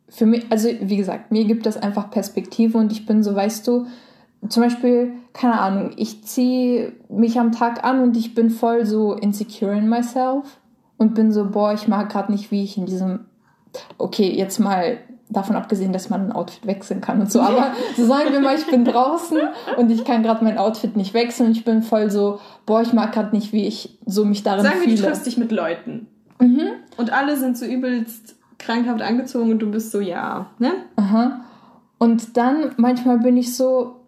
Für mich, also wie gesagt, mir gibt das einfach Perspektive und ich bin so, weißt du, zum Beispiel, keine Ahnung, ich ziehe mich am Tag an und ich bin voll so insecure in myself und bin so, boah, ich mag gerade nicht, wie ich in diesem, okay, jetzt mal davon abgesehen, dass man ein Outfit wechseln kann und so. Aber so sagen wir mal, ich bin draußen und ich kann gerade mein Outfit nicht wechseln. Ich bin voll so, boah, ich mag gerade nicht, wie ich so mich darin sagen fühle. Sagen wir, du triffst dich mit Leuten. Mhm. Und alle sind so übelst krankhaft angezogen und du bist so, ja, ne? Aha. Und dann manchmal bin ich so,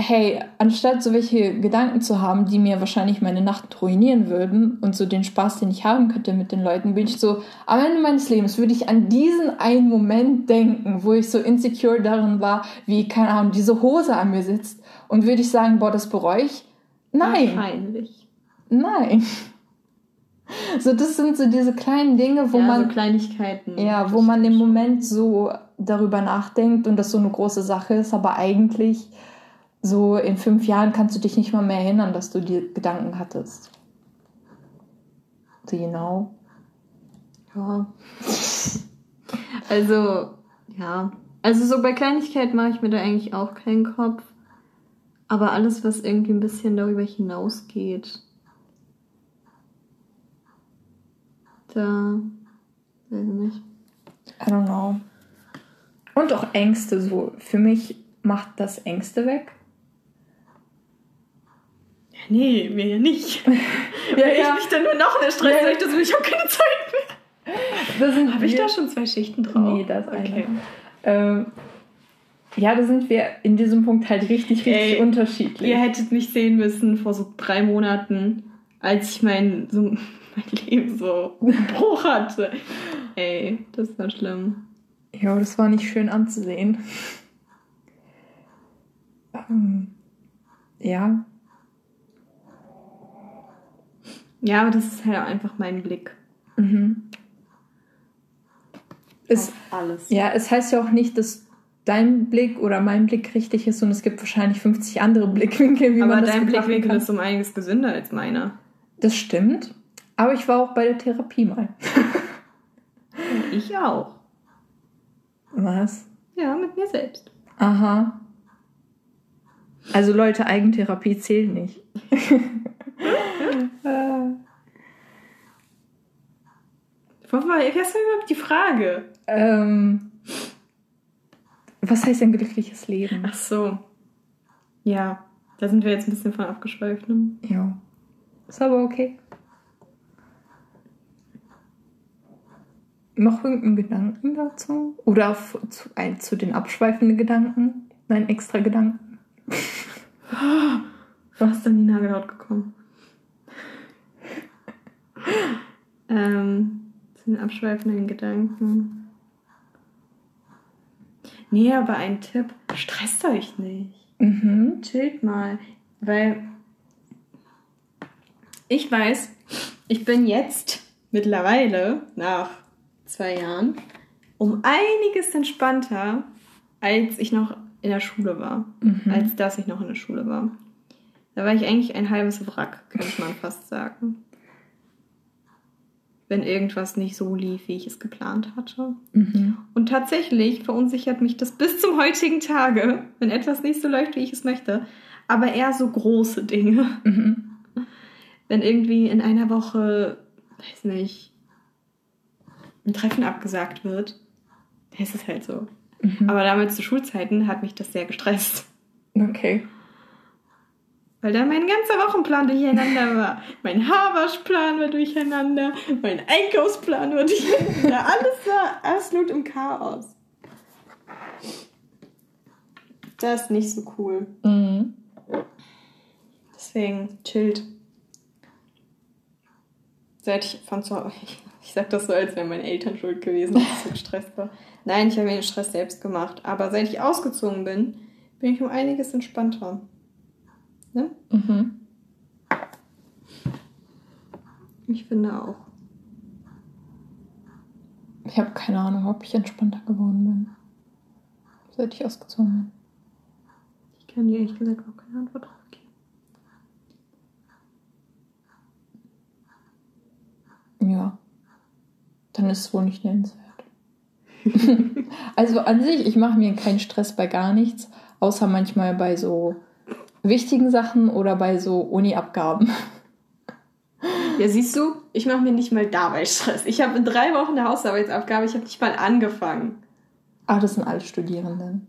hey, anstatt so welche Gedanken zu haben, die mir wahrscheinlich meine Nacht ruinieren würden und so den Spaß, den ich haben könnte mit den Leuten, bin ich so, am Ende meines Lebens würde ich an diesen einen Moment denken, wo ich so insecure darin war, wie, keine Ahnung, diese Hose an mir sitzt und würde ich sagen, boah, das bereue ich? Nein. Wahrscheinlich. Nein. So, das sind so diese kleinen Dinge, wo ja, man. So Kleinigkeiten. Ja, wo man im Moment so darüber nachdenkt und das so eine große Sache ist, aber eigentlich so in fünf Jahren kannst du dich nicht mal mehr erinnern, dass du die Gedanken hattest. Do you know? Ja. Also, ja. Also so bei Kleinigkeiten mache ich mir da eigentlich auch keinen Kopf. Aber alles, was irgendwie ein bisschen darüber hinausgeht, da weiß ich nicht. I don't know. Und auch Ängste so. Für mich macht das Ängste weg. Nee, mir ja nicht. ja, Weil ja. ich mich dann nur noch mehr stress, ja. ich das, ich habe keine Zeit mehr. Habe ich da schon zwei Schichten drauf? Nee, das okay. Ähm, ja, da sind wir in diesem Punkt halt richtig, richtig Ey, unterschiedlich. Ihr hättet mich sehen müssen vor so drei Monaten, als ich mein, so, mein Leben so Bruch hatte. Ey, das war schlimm. Ja, das war nicht schön anzusehen. ähm, ja, Ja, aber das ist halt einfach mein Blick. Mhm. Es, alles. Ja, es heißt ja auch nicht, dass dein Blick oder mein Blick richtig ist und es gibt wahrscheinlich 50 andere Blickwinkel, wie aber man das dein Blickwinkel kann. ist um einiges gesünder als meiner. Das stimmt. Aber ich war auch bei der Therapie mal. ich auch. Was? Ja, mit mir selbst. Aha. Also Leute, Eigentherapie zählt nicht. Was war überhaupt die Frage? Ähm, was heißt ein glückliches Leben? Ach so. Ja, da sind wir jetzt ein bisschen von abgeschweift. Ne? Ja. Ist aber okay. Noch irgendeinen Gedanken dazu? Oder zu, ein, zu den abschweifenden Gedanken? Nein, extra Gedanken. Du hast dann die Nagelhaut gekommen. Ähm, zu den abschweifenden Gedanken. Nee, aber ein Tipp, stresst euch nicht. Mhm. Chillt mal. Weil ich weiß, ich bin jetzt mittlerweile, nach zwei Jahren, um einiges entspannter, als ich noch in der Schule war. Mhm. Als dass ich noch in der Schule war. Da war ich eigentlich ein halbes Wrack, könnte man fast sagen wenn irgendwas nicht so lief, wie ich es geplant hatte. Mhm. Und tatsächlich verunsichert mich das bis zum heutigen Tage, wenn etwas nicht so läuft, wie ich es möchte. Aber eher so große Dinge. Mhm. Wenn irgendwie in einer Woche, weiß nicht, ein Treffen abgesagt wird, dann ist es halt so. Mhm. Aber damals zu Schulzeiten hat mich das sehr gestresst. Okay. Weil da mein ganzer Wochenplan durcheinander war. Mein Haarwaschplan war durcheinander, mein Einkaufsplan war durcheinander. Alles war absolut im Chaos. Das ist nicht so cool. Mhm. Deswegen chillt. Seit ich von zu Hause. Ich sag das so, als wären meine Eltern schuld gewesen, dass ich so gestresst war. Nein, ich habe mir den Stress selbst gemacht. Aber seit ich ausgezogen bin, bin ich um einiges entspannter. Ne? Mhm. Ich finde auch. Ich habe keine Ahnung, ob ich entspannter geworden bin, seit ich ausgezogen bin. Ich kann dir ehrlich gesagt auch keine Antwort drauf geben. Ja, dann ist es wohl nicht nennenswert. also an sich, ich mache mir keinen Stress bei gar nichts, außer manchmal bei so wichtigen Sachen oder bei so Uni-Abgaben? Ja, siehst du, ich mache mir nicht mal dabei Stress. Ich habe in drei Wochen eine Hausarbeitsabgabe, ich habe nicht mal angefangen. Ach, das sind alle Studierenden.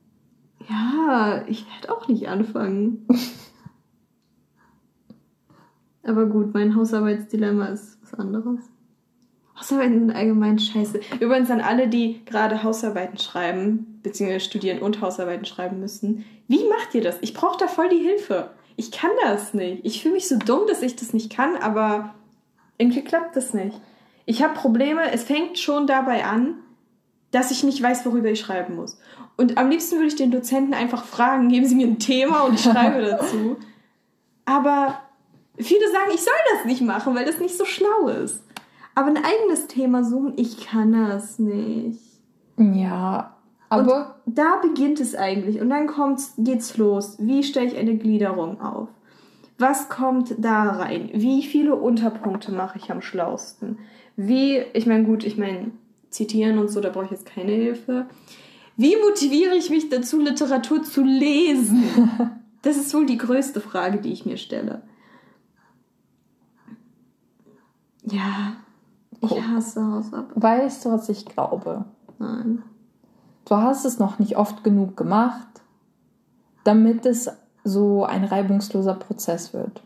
Ja, ich werde auch nicht anfangen. Aber gut, mein Hausarbeitsdilemma ist was anderes. Hausarbeiten sind allgemein scheiße. Übrigens an alle, die gerade Hausarbeiten schreiben, beziehungsweise studieren und Hausarbeiten schreiben müssen. Wie macht ihr das? Ich brauche da voll die Hilfe. Ich kann das nicht. Ich fühle mich so dumm, dass ich das nicht kann, aber irgendwie klappt das nicht. Ich habe Probleme. Es fängt schon dabei an, dass ich nicht weiß, worüber ich schreiben muss. Und am liebsten würde ich den Dozenten einfach fragen, geben Sie mir ein Thema und ich schreibe dazu. Aber viele sagen, ich soll das nicht machen, weil das nicht so schlau ist. Aber ein eigenes Thema suchen, ich kann das nicht. Ja, aber. Und da beginnt es eigentlich. Und dann kommt's, geht's los. Wie stelle ich eine Gliederung auf? Was kommt da rein? Wie viele Unterpunkte mache ich am schlausten? Wie, ich meine, gut, ich meine, zitieren und so, da brauche ich jetzt keine Hilfe. Wie motiviere ich mich dazu, Literatur zu lesen? Das ist wohl die größte Frage, die ich mir stelle. Ja, ich hasse Hausarbeit. Weißt du, was ich glaube? Nein. Du hast es noch nicht oft genug gemacht, damit es so ein reibungsloser Prozess wird.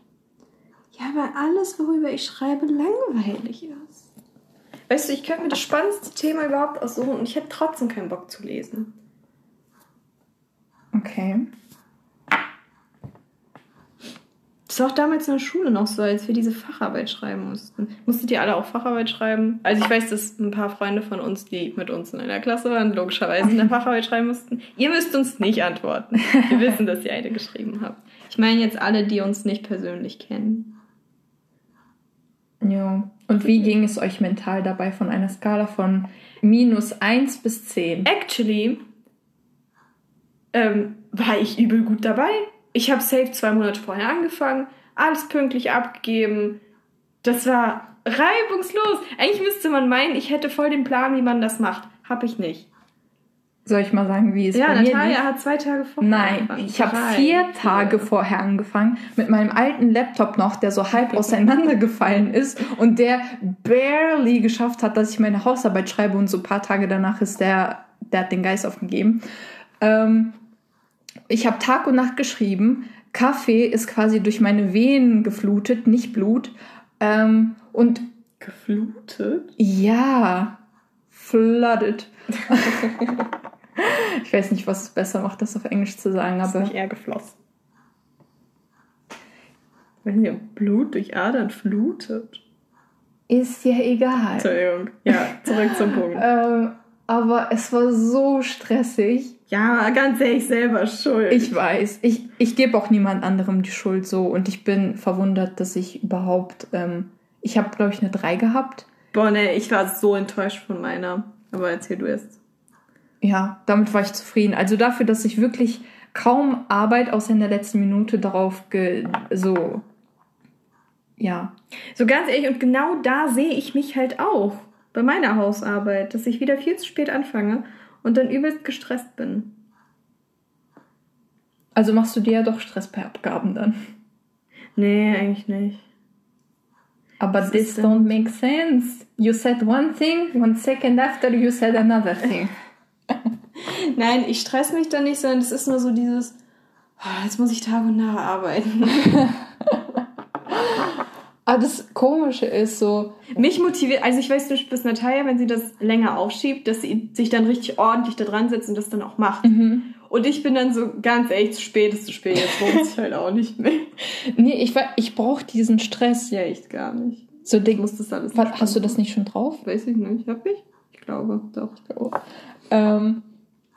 Ja, weil alles, worüber ich schreibe, langweilig ist. Weißt du, ich könnte mir das spannendste Thema überhaupt aussuchen und ich hätte trotzdem keinen Bock zu lesen. Okay. Das war auch damals in der Schule noch so, als wir diese Facharbeit schreiben mussten. Musstet ihr alle auch Facharbeit schreiben? Also ich weiß, dass ein paar Freunde von uns, die mit uns in einer Klasse waren, logischerweise eine Facharbeit schreiben mussten. Ihr müsst uns nicht antworten. Wir wissen, dass ihr eine geschrieben habt. Ich meine jetzt alle, die uns nicht persönlich kennen. Ja. Und wie ging es euch mental dabei von einer Skala von minus 1 bis 10? Actually ähm, war ich übel gut dabei. Ich habe safe zwei Monate vorher angefangen, alles pünktlich abgegeben. Das war reibungslos. Eigentlich müsste man meinen, ich hätte voll den Plan, wie man das macht. Hab ich nicht. Soll ich mal sagen, wie es ja, bei Natalia mir lief? hat zwei Tage vorher Nein, angefangen. ich habe vier Tage vorher angefangen mit meinem alten Laptop noch, der so halb auseinandergefallen ist und der barely geschafft hat, dass ich meine Hausarbeit schreibe und so ein paar Tage danach ist der, der hat den Geist aufgegeben. Ähm, ich habe Tag und Nacht geschrieben. Kaffee ist quasi durch meine Venen geflutet, nicht Blut. Ähm, und Geflutet? ja, flooded. ich weiß nicht, was es besser macht, das auf Englisch zu sagen, Ist aber nicht eher geflossen. Wenn ihr Blut durch Adern flutet. ist ja egal. Entschuldigung. Ja, zurück zum Punkt. Ähm, aber es war so stressig. Ja, ganz ehrlich, selber schuld. Ich weiß. Ich, ich gebe auch niemand anderem die Schuld so. Und ich bin verwundert, dass ich überhaupt. Ähm, ich habe, glaube ich, eine 3 gehabt. Boah, ne, ich war so enttäuscht von meiner. Aber erzähl du erst. Ja, damit war ich zufrieden. Also dafür, dass ich wirklich kaum Arbeit außer in der letzten Minute darauf ge so. Ja. So ganz ehrlich, und genau da sehe ich mich halt auch. Bei meiner Hausarbeit, dass ich wieder viel zu spät anfange und dann übelst gestresst bin. Also machst du dir ja doch Stress bei Abgaben dann. Nee, eigentlich nicht. Aber Was this don't make sense. You said one thing, one second after you said another thing. Nein, ich stress mich da nicht, sondern es ist nur so dieses, "Ah, jetzt muss ich Tag und Nacht arbeiten. Aber das Komische ist so, Mich motiviert, also ich weiß nicht, bis Natalia, wenn sie das länger aufschiebt, dass sie sich dann richtig ordentlich da dran setzt und das dann auch macht. Und ich bin dann so, ganz ehrlich, zu spät ist zu spät, jetzt lohnt sich halt auch nicht mehr. nee, ich, wa- ich brauche diesen Stress. Ja, echt gar nicht. So Ich Ding, muss das alles hast du das nicht schon drauf? Weiß ich nicht. Hab ich? Ich glaube, doch. Ähm,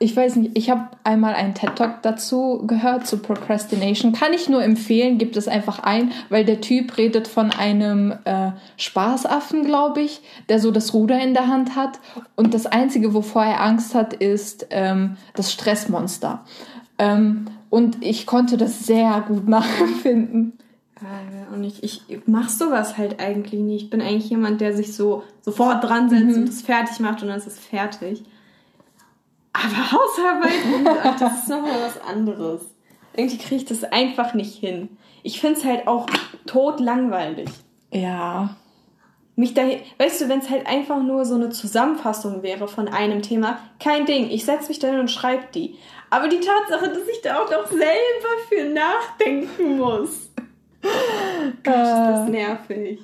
ich weiß nicht, ich habe einmal einen TED-Talk dazu gehört, zu Procrastination. Kann ich nur empfehlen, gibt es einfach ein, weil der Typ redet von einem äh, Spaßaffen, glaube ich, der so das Ruder in der Hand hat. Und das Einzige, wovor er Angst hat, ist ähm, das Stressmonster. Ähm, und ich konnte das sehr gut nachempfinden. Und ich, ich mach sowas halt eigentlich nie. Ich bin eigentlich jemand, der sich so sofort dran setzt und es fertig macht und dann ist es fertig. Aber Hausarbeiten, ach, das ist nochmal was anderes. Irgendwie kriege ich das einfach nicht hin. Ich finde es halt auch tot langweilig. Ja. Mich da, weißt du, wenn es halt einfach nur so eine Zusammenfassung wäre von einem Thema, kein Ding. Ich setze mich da hin und schreibe die. Aber die Tatsache, dass ich da auch noch selber für nachdenken muss. Gott, ist das nervig.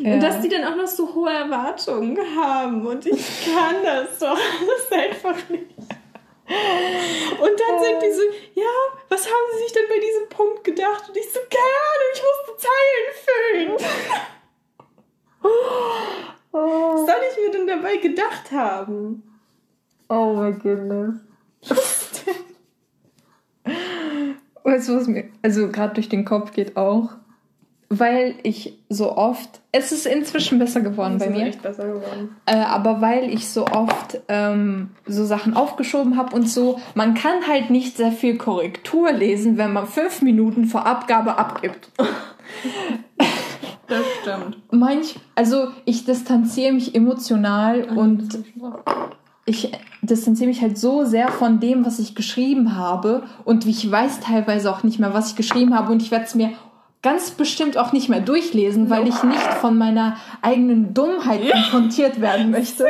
Ja. Und dass die dann auch noch so hohe Erwartungen haben und ich kann das doch alles einfach nicht. Und dann sind die so, ja, was haben sie sich denn bei diesem Punkt gedacht? Und ich so, keine Ahnung, ich musste Zeilen füllen. Oh. Was soll ich mir denn dabei gedacht haben? Oh my goodness. weißt du, was mir also gerade durch den Kopf geht auch? Weil ich so oft, es ist inzwischen besser geworden bei mir. echt besser geworden. Äh, aber weil ich so oft ähm, so Sachen aufgeschoben habe und so, man kann halt nicht sehr viel Korrektur lesen, wenn man fünf Minuten vor Abgabe abgibt. Das stimmt. Manch, also ich distanziere mich emotional und ich distanziere mich halt so sehr von dem, was ich geschrieben habe und ich weiß teilweise auch nicht mehr, was ich geschrieben habe und ich werde es mir ganz bestimmt auch nicht mehr durchlesen, weil ich nicht von meiner eigenen Dummheit konfrontiert werden möchte.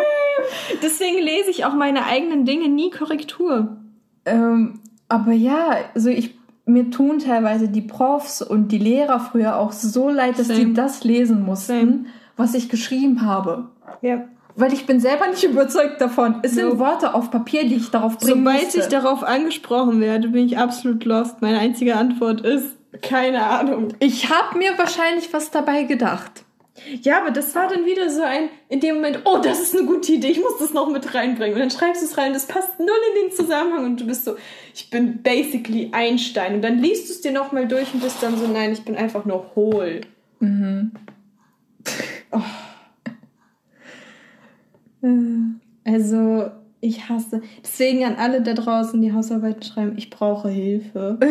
Deswegen lese ich auch meine eigenen Dinge nie Korrektur. Ähm, aber ja, also ich mir tun teilweise die Profs und die Lehrer früher auch so leid, dass Same. die das lesen mussten, Same. was ich geschrieben habe. Ja. Weil ich bin selber nicht überzeugt davon. Es sind Worte auf Papier, die ich darauf bringe. Sobald musste. ich darauf angesprochen werde, bin ich absolut lost. Meine einzige Antwort ist, keine Ahnung. Ich habe mir wahrscheinlich was dabei gedacht. Ja, aber das war dann wieder so ein, in dem Moment, oh, das ist eine gute Idee, ich muss das noch mit reinbringen. Und dann schreibst du es rein, das passt null in den Zusammenhang und du bist so, ich bin basically Einstein. Und dann liest du es dir nochmal durch und bist dann so, nein, ich bin einfach nur hohl. Mhm. Oh. Also, ich hasse. Deswegen an alle da draußen, die Hausarbeiten schreiben, ich brauche Hilfe.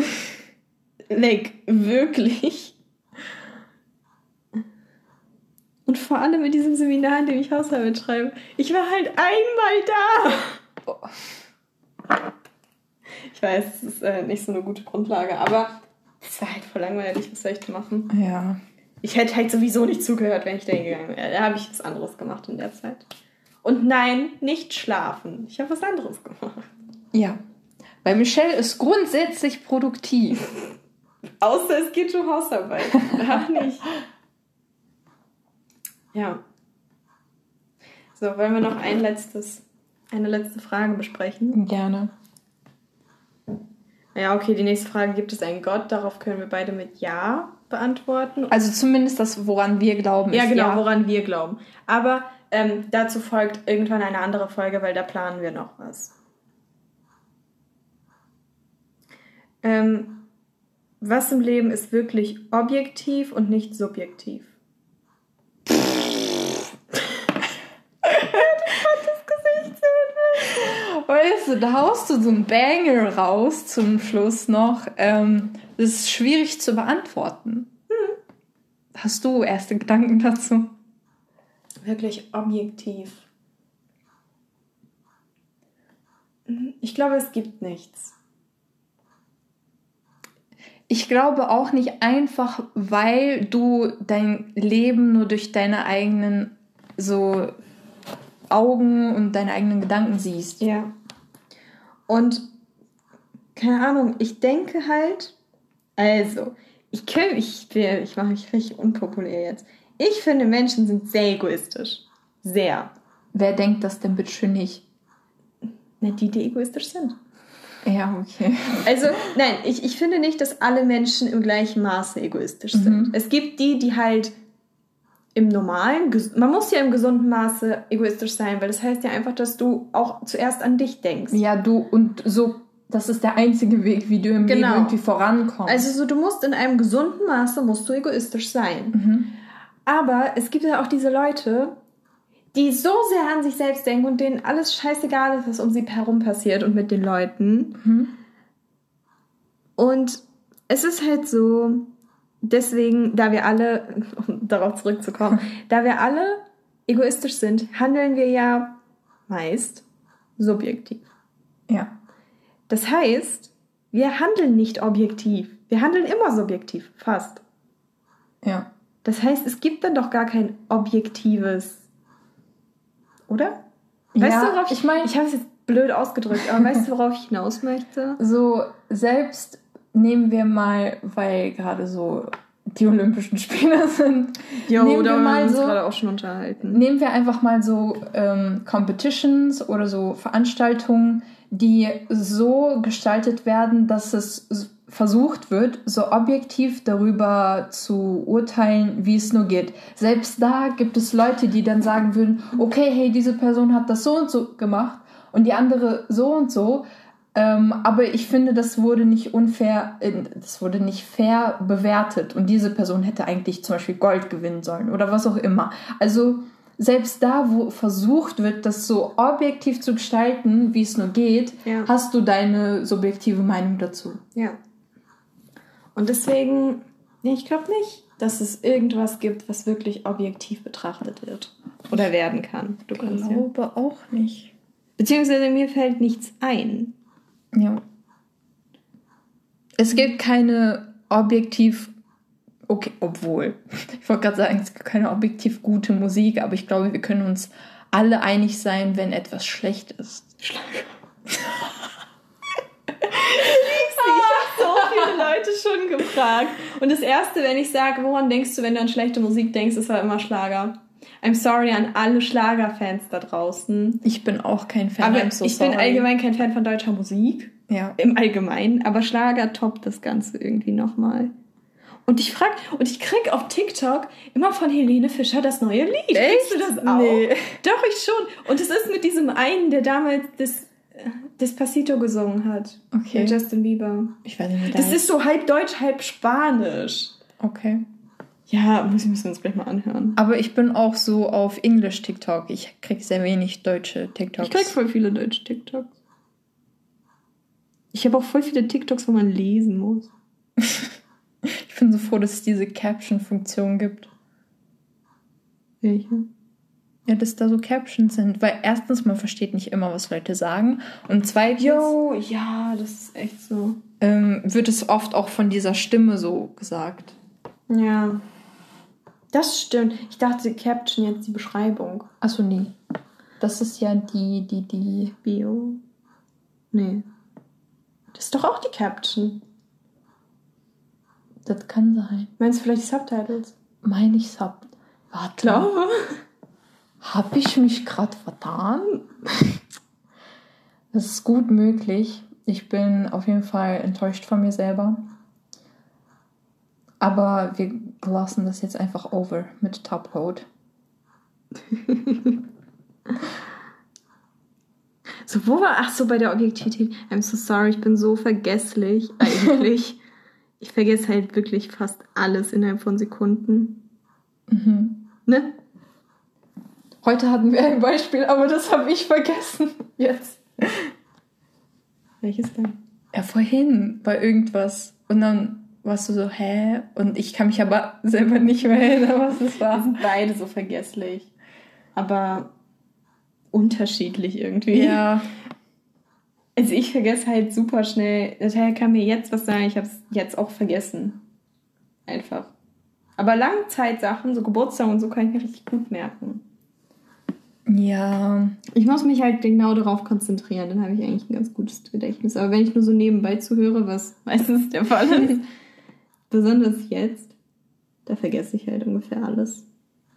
like, wirklich. Und vor allem in diesem Seminar, in dem ich Hausarbeit schreibe, ich war halt einmal da. Ich weiß, es ist äh, nicht so eine gute Grundlage, aber es war halt voll langweilig. Was soll ich machen? Ja. Ich hätte halt sowieso nicht zugehört, wenn ich da hingegangen wäre. Da habe ich was anderes gemacht in der Zeit. Und nein, nicht schlafen. Ich habe was anderes gemacht. Ja. Weil Michelle ist grundsätzlich produktiv. Außer es geht um Hausarbeit. Ach nicht. Ja. So, wollen wir noch ein letztes, eine letzte Frage besprechen? Gerne. Ja, okay, die nächste Frage, gibt es einen Gott? Darauf können wir beide mit Ja beantworten. Also zumindest das, woran wir glauben. Ja, genau, ja. woran wir glauben. Aber ähm, dazu folgt irgendwann eine andere Folge, weil da planen wir noch was. Ähm, was im Leben ist wirklich objektiv und nicht subjektiv? Weißt du, da haust du so einen Banger raus zum Schluss noch. Ähm, das ist schwierig zu beantworten. Hm. Hast du erste Gedanken dazu? Wirklich objektiv. Ich glaube, es gibt nichts. Ich glaube auch nicht einfach, weil du dein Leben nur durch deine eigenen so Augen und deine eigenen Gedanken siehst. Ja. Und keine Ahnung, ich denke halt, also, ich ich, ich mache mich richtig unpopulär jetzt. Ich finde, Menschen sind sehr egoistisch. Sehr. Wer denkt das denn bitte schön nicht? Na, die, die egoistisch sind. Ja, okay. Also, nein, ich, ich finde nicht, dass alle Menschen im gleichen Maße egoistisch mhm. sind. Es gibt die, die halt im normalen, man muss ja im gesunden Maße egoistisch sein, weil das heißt ja einfach, dass du auch zuerst an dich denkst. Ja, du und so, das ist der einzige Weg, wie du im genau. Leben irgendwie vorankommst. Also so, du musst in einem gesunden Maße, musst du egoistisch sein. Mhm. Aber es gibt ja auch diese Leute, die so sehr an sich selbst denken und denen alles scheißegal ist, was um sie herum passiert und mit den Leuten. Mhm. Und es ist halt so, deswegen, da wir alle, um darauf zurückzukommen, da wir alle egoistisch sind, handeln wir ja meist subjektiv. Ja. Das heißt, wir handeln nicht objektiv. Wir handeln immer subjektiv, fast. Ja. Das heißt, es gibt dann doch gar kein objektives, oder? Weißt ja, du, worauf ich meine? Ich habe es jetzt blöd ausgedrückt, aber weißt du, worauf ich hinaus möchte? So, selbst nehmen wir mal, weil gerade so die Olympischen Spiele sind. Jo, nehmen da wir mal uns gerade auch schon unterhalten. Nehmen wir einfach mal so ähm, Competitions oder so Veranstaltungen, die so gestaltet werden, dass es versucht wird, so objektiv darüber zu urteilen, wie es nur geht. Selbst da gibt es Leute, die dann sagen würden, okay, hey, diese Person hat das so und so gemacht und die andere so und so. Ähm, aber ich finde, das wurde nicht unfair, äh, das wurde nicht fair bewertet und diese Person hätte eigentlich zum Beispiel Gold gewinnen sollen oder was auch immer. Also selbst da, wo versucht wird, das so objektiv zu gestalten, wie es nur geht, ja. hast du deine subjektive Meinung dazu. Ja. Und deswegen, nee, ich glaube nicht, dass es irgendwas gibt, was wirklich objektiv betrachtet wird oder werden kann. Du ich glaube ja. auch nicht. Beziehungsweise mir fällt nichts ein. Ja. Es gibt keine objektiv, okay, obwohl, ich wollte gerade sagen, es gibt keine objektiv gute Musik, aber ich glaube, wir können uns alle einig sein, wenn etwas schlecht ist. Schlager. Leute schon gefragt. Und das Erste, wenn ich sage, woran denkst du, wenn du an schlechte Musik denkst, ist halt immer Schlager. I'm sorry an alle Schlagerfans da draußen. Ich bin auch kein Fan. Aber so ich sorry. bin allgemein kein Fan von deutscher Musik. Ja. Im Allgemeinen. Aber Schlager toppt das Ganze irgendwie nochmal. Und ich frag, und ich krieg auf TikTok immer von Helene Fischer das neue Lied. Echt? Kriegst du das auch? Nee. Doch, ich schon. Und es ist mit diesem einen, der damals das Despacito gesungen hat. Okay. Mit Justin Bieber. Ich weiß nicht, das ist. Das ist so halb Deutsch, halb Spanisch. Okay. Ja, müssen wir uns gleich mal anhören. Aber ich bin auch so auf Englisch TikTok. Ich krieg sehr wenig deutsche TikToks. Ich krieg voll viele deutsche TikToks. Ich habe auch voll viele TikToks, wo man lesen muss. ich bin so froh, dass es diese Caption-Funktion gibt. Welche? Ja, dass da so Captions sind. Weil erstens, man versteht nicht immer, was Leute sagen. Und zweitens. Jo, ja, das ist echt so. Ähm, wird es oft auch von dieser Stimme so gesagt. Ja. Das stimmt. Ich dachte, Caption jetzt die Beschreibung. Achso, nee. Das ist ja die, die, die. Bio. Nee. Das ist doch auch die Caption. Das kann sein. Meinst du vielleicht die Subtitles? Meine ich Sub. Warte. Glaube. Habe ich mich gerade vertan? Das ist gut möglich. Ich bin auf jeden Fall enttäuscht von mir selber. Aber wir lassen das jetzt einfach over mit Topload. so, wo war. Ach so, bei der Objektivität. I'm so sorry, ich bin so vergesslich eigentlich. ich vergesse halt wirklich fast alles innerhalb von Sekunden. Mhm. Ne? Heute hatten wir ein Beispiel, aber das habe ich vergessen. Jetzt. Welches denn? Ja, vorhin bei irgendwas. Und dann warst du so, hä? Und ich kann mich aber selber nicht mehr erinnern, was es war. Wir sind beide so vergesslich. Aber unterschiedlich irgendwie. Ja. Also ich vergesse halt super schnell. Daher kann mir jetzt was sagen, ich habe es jetzt auch vergessen. Einfach. Aber Langzeitsachen, so Geburtstag und so, kann ich mir richtig gut merken. Ja. Ich muss mich halt genau darauf konzentrieren, dann habe ich eigentlich ein ganz gutes Gedächtnis. Aber wenn ich nur so nebenbei zuhöre, was meistens der Fall ist, besonders jetzt, da vergesse ich halt ungefähr alles.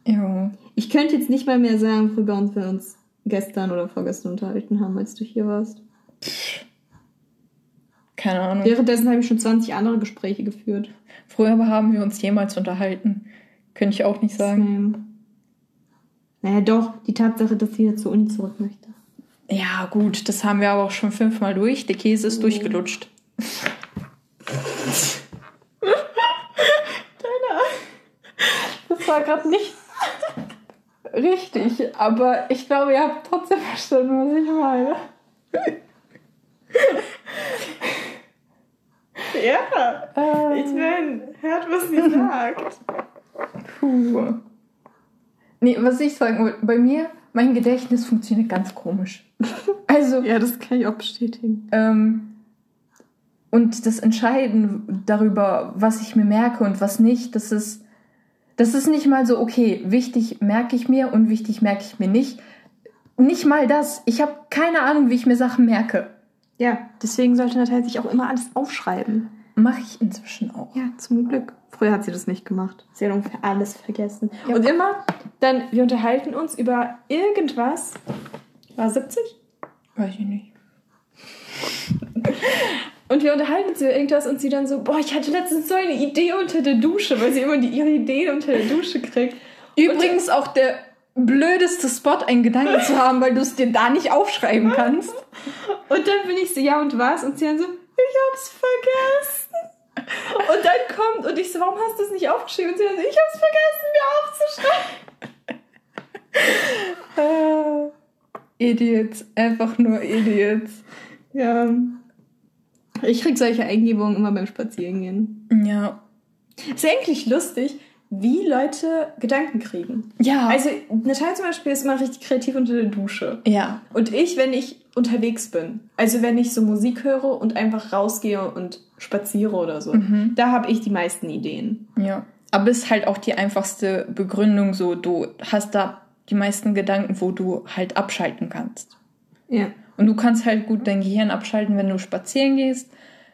Ja. Ich könnte jetzt nicht mal mehr sagen, worüber uns wir uns gestern oder vorgestern unterhalten haben, als du hier warst. Keine Ahnung. Währenddessen habe ich schon 20 andere Gespräche geführt. Früher haben wir uns jemals unterhalten. Könnte ich auch nicht sagen. Same. Naja, doch, die Tatsache, dass sie jetzt zur Uni zurück möchte. Ja, gut, das haben wir aber auch schon fünfmal durch. Der Käse ist oh. durchgelutscht. Deine. Das war gerade nicht richtig, aber ich glaube, ihr habt trotzdem verstanden, was ich meine. ja, ähm. ich meine, hört, was sie sagt. Puh. Nee, was ich sagen wollte, bei mir, mein Gedächtnis funktioniert ganz komisch. Also. ja, das kann ich auch bestätigen. Ähm, und das Entscheiden darüber, was ich mir merke und was nicht, das ist, das ist nicht mal so, okay, wichtig merke ich mir und wichtig merke ich mir nicht. Nicht mal das. Ich habe keine Ahnung, wie ich mir Sachen merke. Ja, deswegen sollte Natalie sich auch immer alles aufschreiben. mache ich inzwischen auch. Ja, zum Glück. Früher hat sie das nicht gemacht. Sie hat ungefähr alles vergessen. Ja. Und immer dann, wir unterhalten uns über irgendwas. War 70? Weiß ich nicht. Und wir unterhalten uns über irgendwas und sie dann so, boah, ich hatte letztens so eine Idee unter der Dusche, weil sie immer die, ihre Ideen unter der Dusche kriegt. Übrigens auch der blödeste Spot, einen Gedanken zu haben, weil du es dir da nicht aufschreiben kannst. Und dann bin ich so, ja und was? Und sie dann so, ich hab's vergessen. Und dann kommt, und ich so, warum hast du es nicht aufgeschrieben? Und sie dann so, ich hab's vergessen, mir aufzuschreiben. Idiots, einfach nur Idiots. Ja. Ich krieg solche Eingebungen immer beim Spazierengehen. Ja. Ist eigentlich lustig, wie Leute Gedanken kriegen. Ja. Also Natalia zum Beispiel ist immer richtig kreativ unter der Dusche. Ja. Und ich, wenn ich unterwegs bin, also wenn ich so Musik höre und einfach rausgehe und spaziere oder so, mhm. da habe ich die meisten Ideen. Ja. Aber es ist halt auch die einfachste Begründung so, du hast da die meisten Gedanken, wo du halt abschalten kannst. Ja. Und du kannst halt gut dein Gehirn abschalten, wenn du spazieren gehst,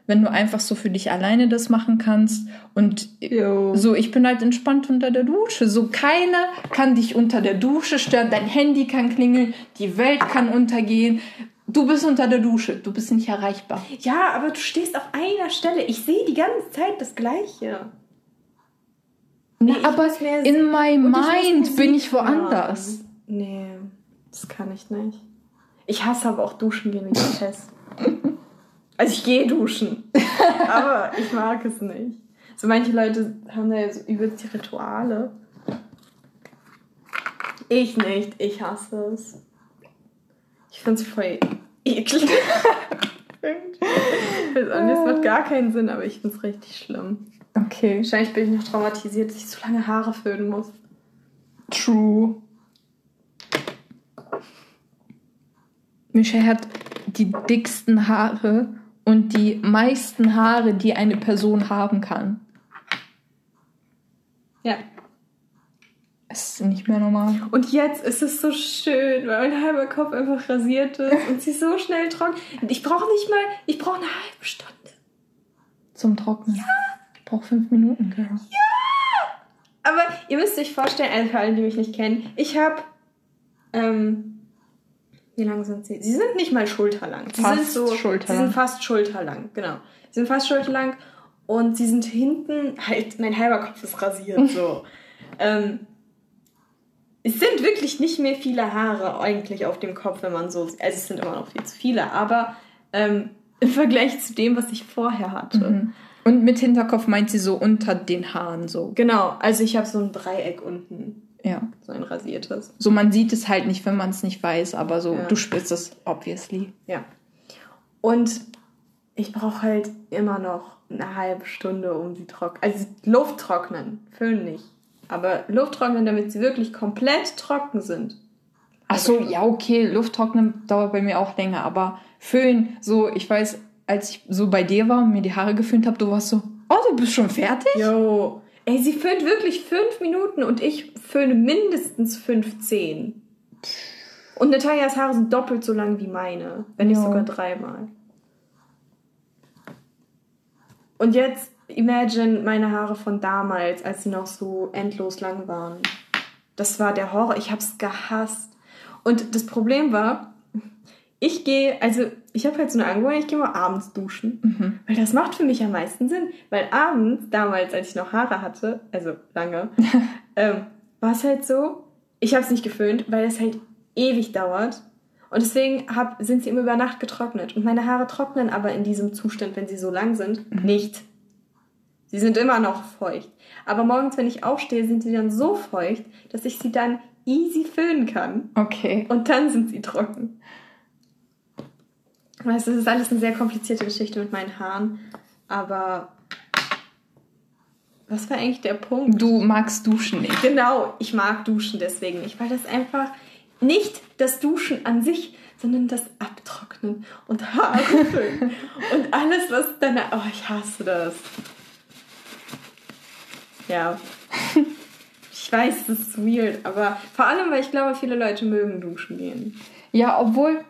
wenn du einfach so für dich alleine das machen kannst. Und Yo. so, ich bin halt entspannt unter der Dusche. So, keiner kann dich unter der Dusche stören. Dein Handy kann klingeln, die Welt kann untergehen. Du bist unter der Dusche, du bist nicht erreichbar. Ja, aber du stehst auf einer Stelle. Ich sehe die ganze Zeit das Gleiche. Nee, Na, aber in my mind bin ich woanders. Nee, das kann ich nicht. Ich hasse aber auch Duschen gehen wie Tess. Also ich gehe duschen. aber ich mag es nicht. So manche Leute haben da ja so übelst die Rituale. Ich nicht. Ich hasse es. Ich finde es voll eklig. ich weiß auch nicht, es macht gar keinen Sinn, aber ich finde es richtig schlimm. Okay. Wahrscheinlich bin ich noch traumatisiert, dass ich so lange Haare föhnen muss. True. Michelle hat die dicksten Haare und die meisten Haare, die eine Person haben kann. Ja. Es ist nicht mehr normal. Und jetzt ist es so schön, weil mein halber Kopf einfach rasiert ist und sie so schnell trocken. Ich brauche nicht mal, ich brauche eine halbe Stunde. Zum Trocknen? Ja. Ich brauche fünf Minuten, Girl. Ja! Aber ihr müsst euch vorstellen, also für alle, die mich nicht kennen, ich habe ähm, wie lang sind sie? Sie sind nicht mal schulterlang. Sie fast sind so, schulterlang. Sie sind fast schulterlang, genau. Sie sind fast schulterlang und sie sind hinten, halt, mein halber Kopf ist rasiert, so. ähm, es sind wirklich nicht mehr viele Haare eigentlich auf dem Kopf, wenn man so, also es sind immer noch viel zu viele, aber ähm, im Vergleich zu dem, was ich vorher hatte. Mhm. Und mit Hinterkopf meint sie so unter den Haaren so. Genau, also ich habe so ein Dreieck unten. Ja. So ein rasiertes. So, man sieht es halt nicht, wenn man es nicht weiß, aber so, ja. du spürst es, obviously. Ja. Und ich brauche halt immer noch eine halbe Stunde, um sie trocknen. Also Luft trocknen, föhnen nicht. Aber Luft trocknen, damit sie wirklich komplett trocken sind. Ach so, ja, okay, Luft trocknen dauert bei mir auch länger, aber föhnen, so, ich weiß, als ich so bei dir war und mir die Haare geföhnt habe, du warst so, oh, du bist schon fertig? Jo, Ey, sie föhnt wirklich fünf Minuten und ich föhne mindestens 15. Und Natalias Haare sind doppelt so lang wie meine, wenn nicht sogar dreimal. Und jetzt imagine meine Haare von damals, als sie noch so endlos lang waren. Das war der Horror. Ich hab's gehasst. Und das Problem war, ich gehe, also ich habe halt so eine Angewohnheit, ich gehe mal abends duschen. Mhm. Weil das macht für mich am meisten Sinn. Weil abends, damals, als ich noch Haare hatte, also lange, ähm, war es halt so, ich habe es nicht geföhnt, weil es halt ewig dauert. Und deswegen hab, sind sie immer über Nacht getrocknet. Und meine Haare trocknen aber in diesem Zustand, wenn sie so lang sind, mhm. nicht. Sie sind immer noch feucht. Aber morgens, wenn ich aufstehe, sind sie dann so feucht, dass ich sie dann easy föhnen kann. Okay. Und dann sind sie trocken. Weißt du, das ist alles eine sehr komplizierte Geschichte mit meinen Haaren. Aber was war eigentlich der Punkt? Du magst Duschen nicht. Genau, ich mag Duschen deswegen nicht, weil das einfach nicht das Duschen an sich, sondern das Abtrocknen und Haare und alles, was dann. Oh, ich hasse das. Ja. Ich weiß, das ist weird, aber vor allem, weil ich glaube, viele Leute mögen duschen gehen. Ja, obwohl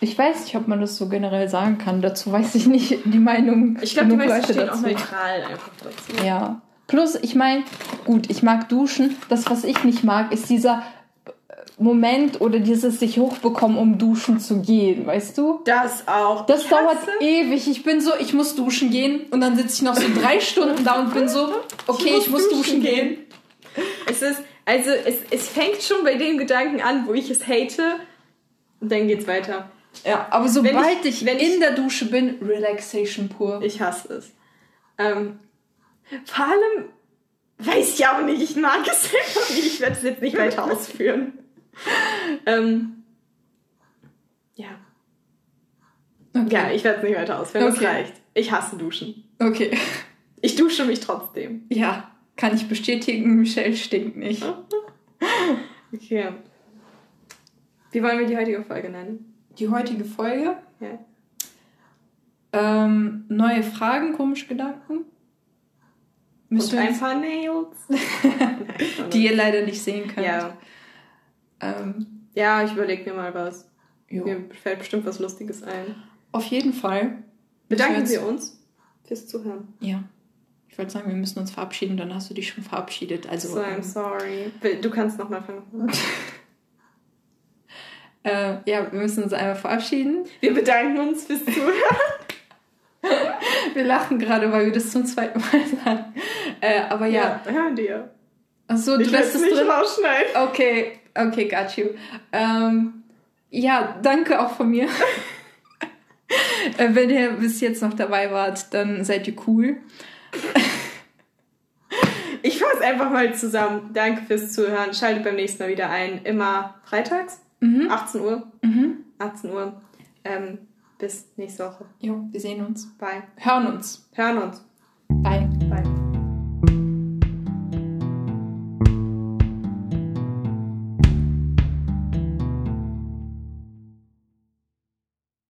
Ich weiß nicht, ob man das so generell sagen kann. Dazu weiß ich nicht die Meinung. Ich glaube, die meisten stehen auch neutral einfach dazu. Ja. Plus, ich meine, gut, ich mag duschen. Das, was ich nicht mag, ist dieser Moment oder dieses sich hochbekommen, um duschen zu gehen, weißt du? Das auch. Das dauert ewig. Ich bin so, ich muss duschen gehen und dann sitze ich noch so drei Stunden da und bin so, okay, ich muss, ich muss duschen, duschen gehen. gehen. Es ist, also es, es fängt schon bei dem Gedanken an, wo ich es hate und dann geht's weiter. Ja, aber sobald ich, ich in ich, der Dusche bin, Relaxation pur. Ich hasse es. Ähm, vor allem weiß ich auch nicht, ich mag es einfach nicht. Ich werde es jetzt nicht weiter ausführen. ähm, ja. Okay. Ja, ich werde es nicht weiter ausführen. Okay. Das reicht. Ich hasse Duschen. Okay. Ich dusche mich trotzdem. Ja, kann ich bestätigen, Michelle stinkt nicht. okay. Wie wollen wir die heutige Folge nennen? die heutige Folge. Ja. Ähm, neue Fragen, komische Gedanken. Müssen Und ein paar Nails. die ihr leider nicht sehen könnt. Ja, ähm, ja ich überlege mir mal was. Jo. Mir fällt bestimmt was Lustiges ein. Auf jeden Fall. Bedanken wir uns fürs Zuhören. Ja. Ich wollte sagen, wir müssen uns verabschieden, dann hast du dich schon verabschiedet. Also, so, I'm ähm, sorry. Du kannst nochmal fangen. Äh, ja, wir müssen uns einmal verabschieden. Wir bedanken uns fürs Zuhören. wir lachen gerade, weil wir das zum zweiten Mal sagen. Äh, aber ja. Ja, hören dir. Achso, du lässt es drin. Rausschneiden. Okay, okay, got you. Ähm, ja, danke auch von mir. äh, wenn ihr bis jetzt noch dabei wart, dann seid ihr cool. ich fasse einfach mal zusammen. Danke fürs Zuhören. Schaltet beim nächsten Mal wieder ein. Immer freitags. Mhm. 18 Uhr. Mhm. 18 Uhr. Ähm, bis nächste Woche. Jo, wir sehen uns. Bye. Hören uns. Hören uns. Bye.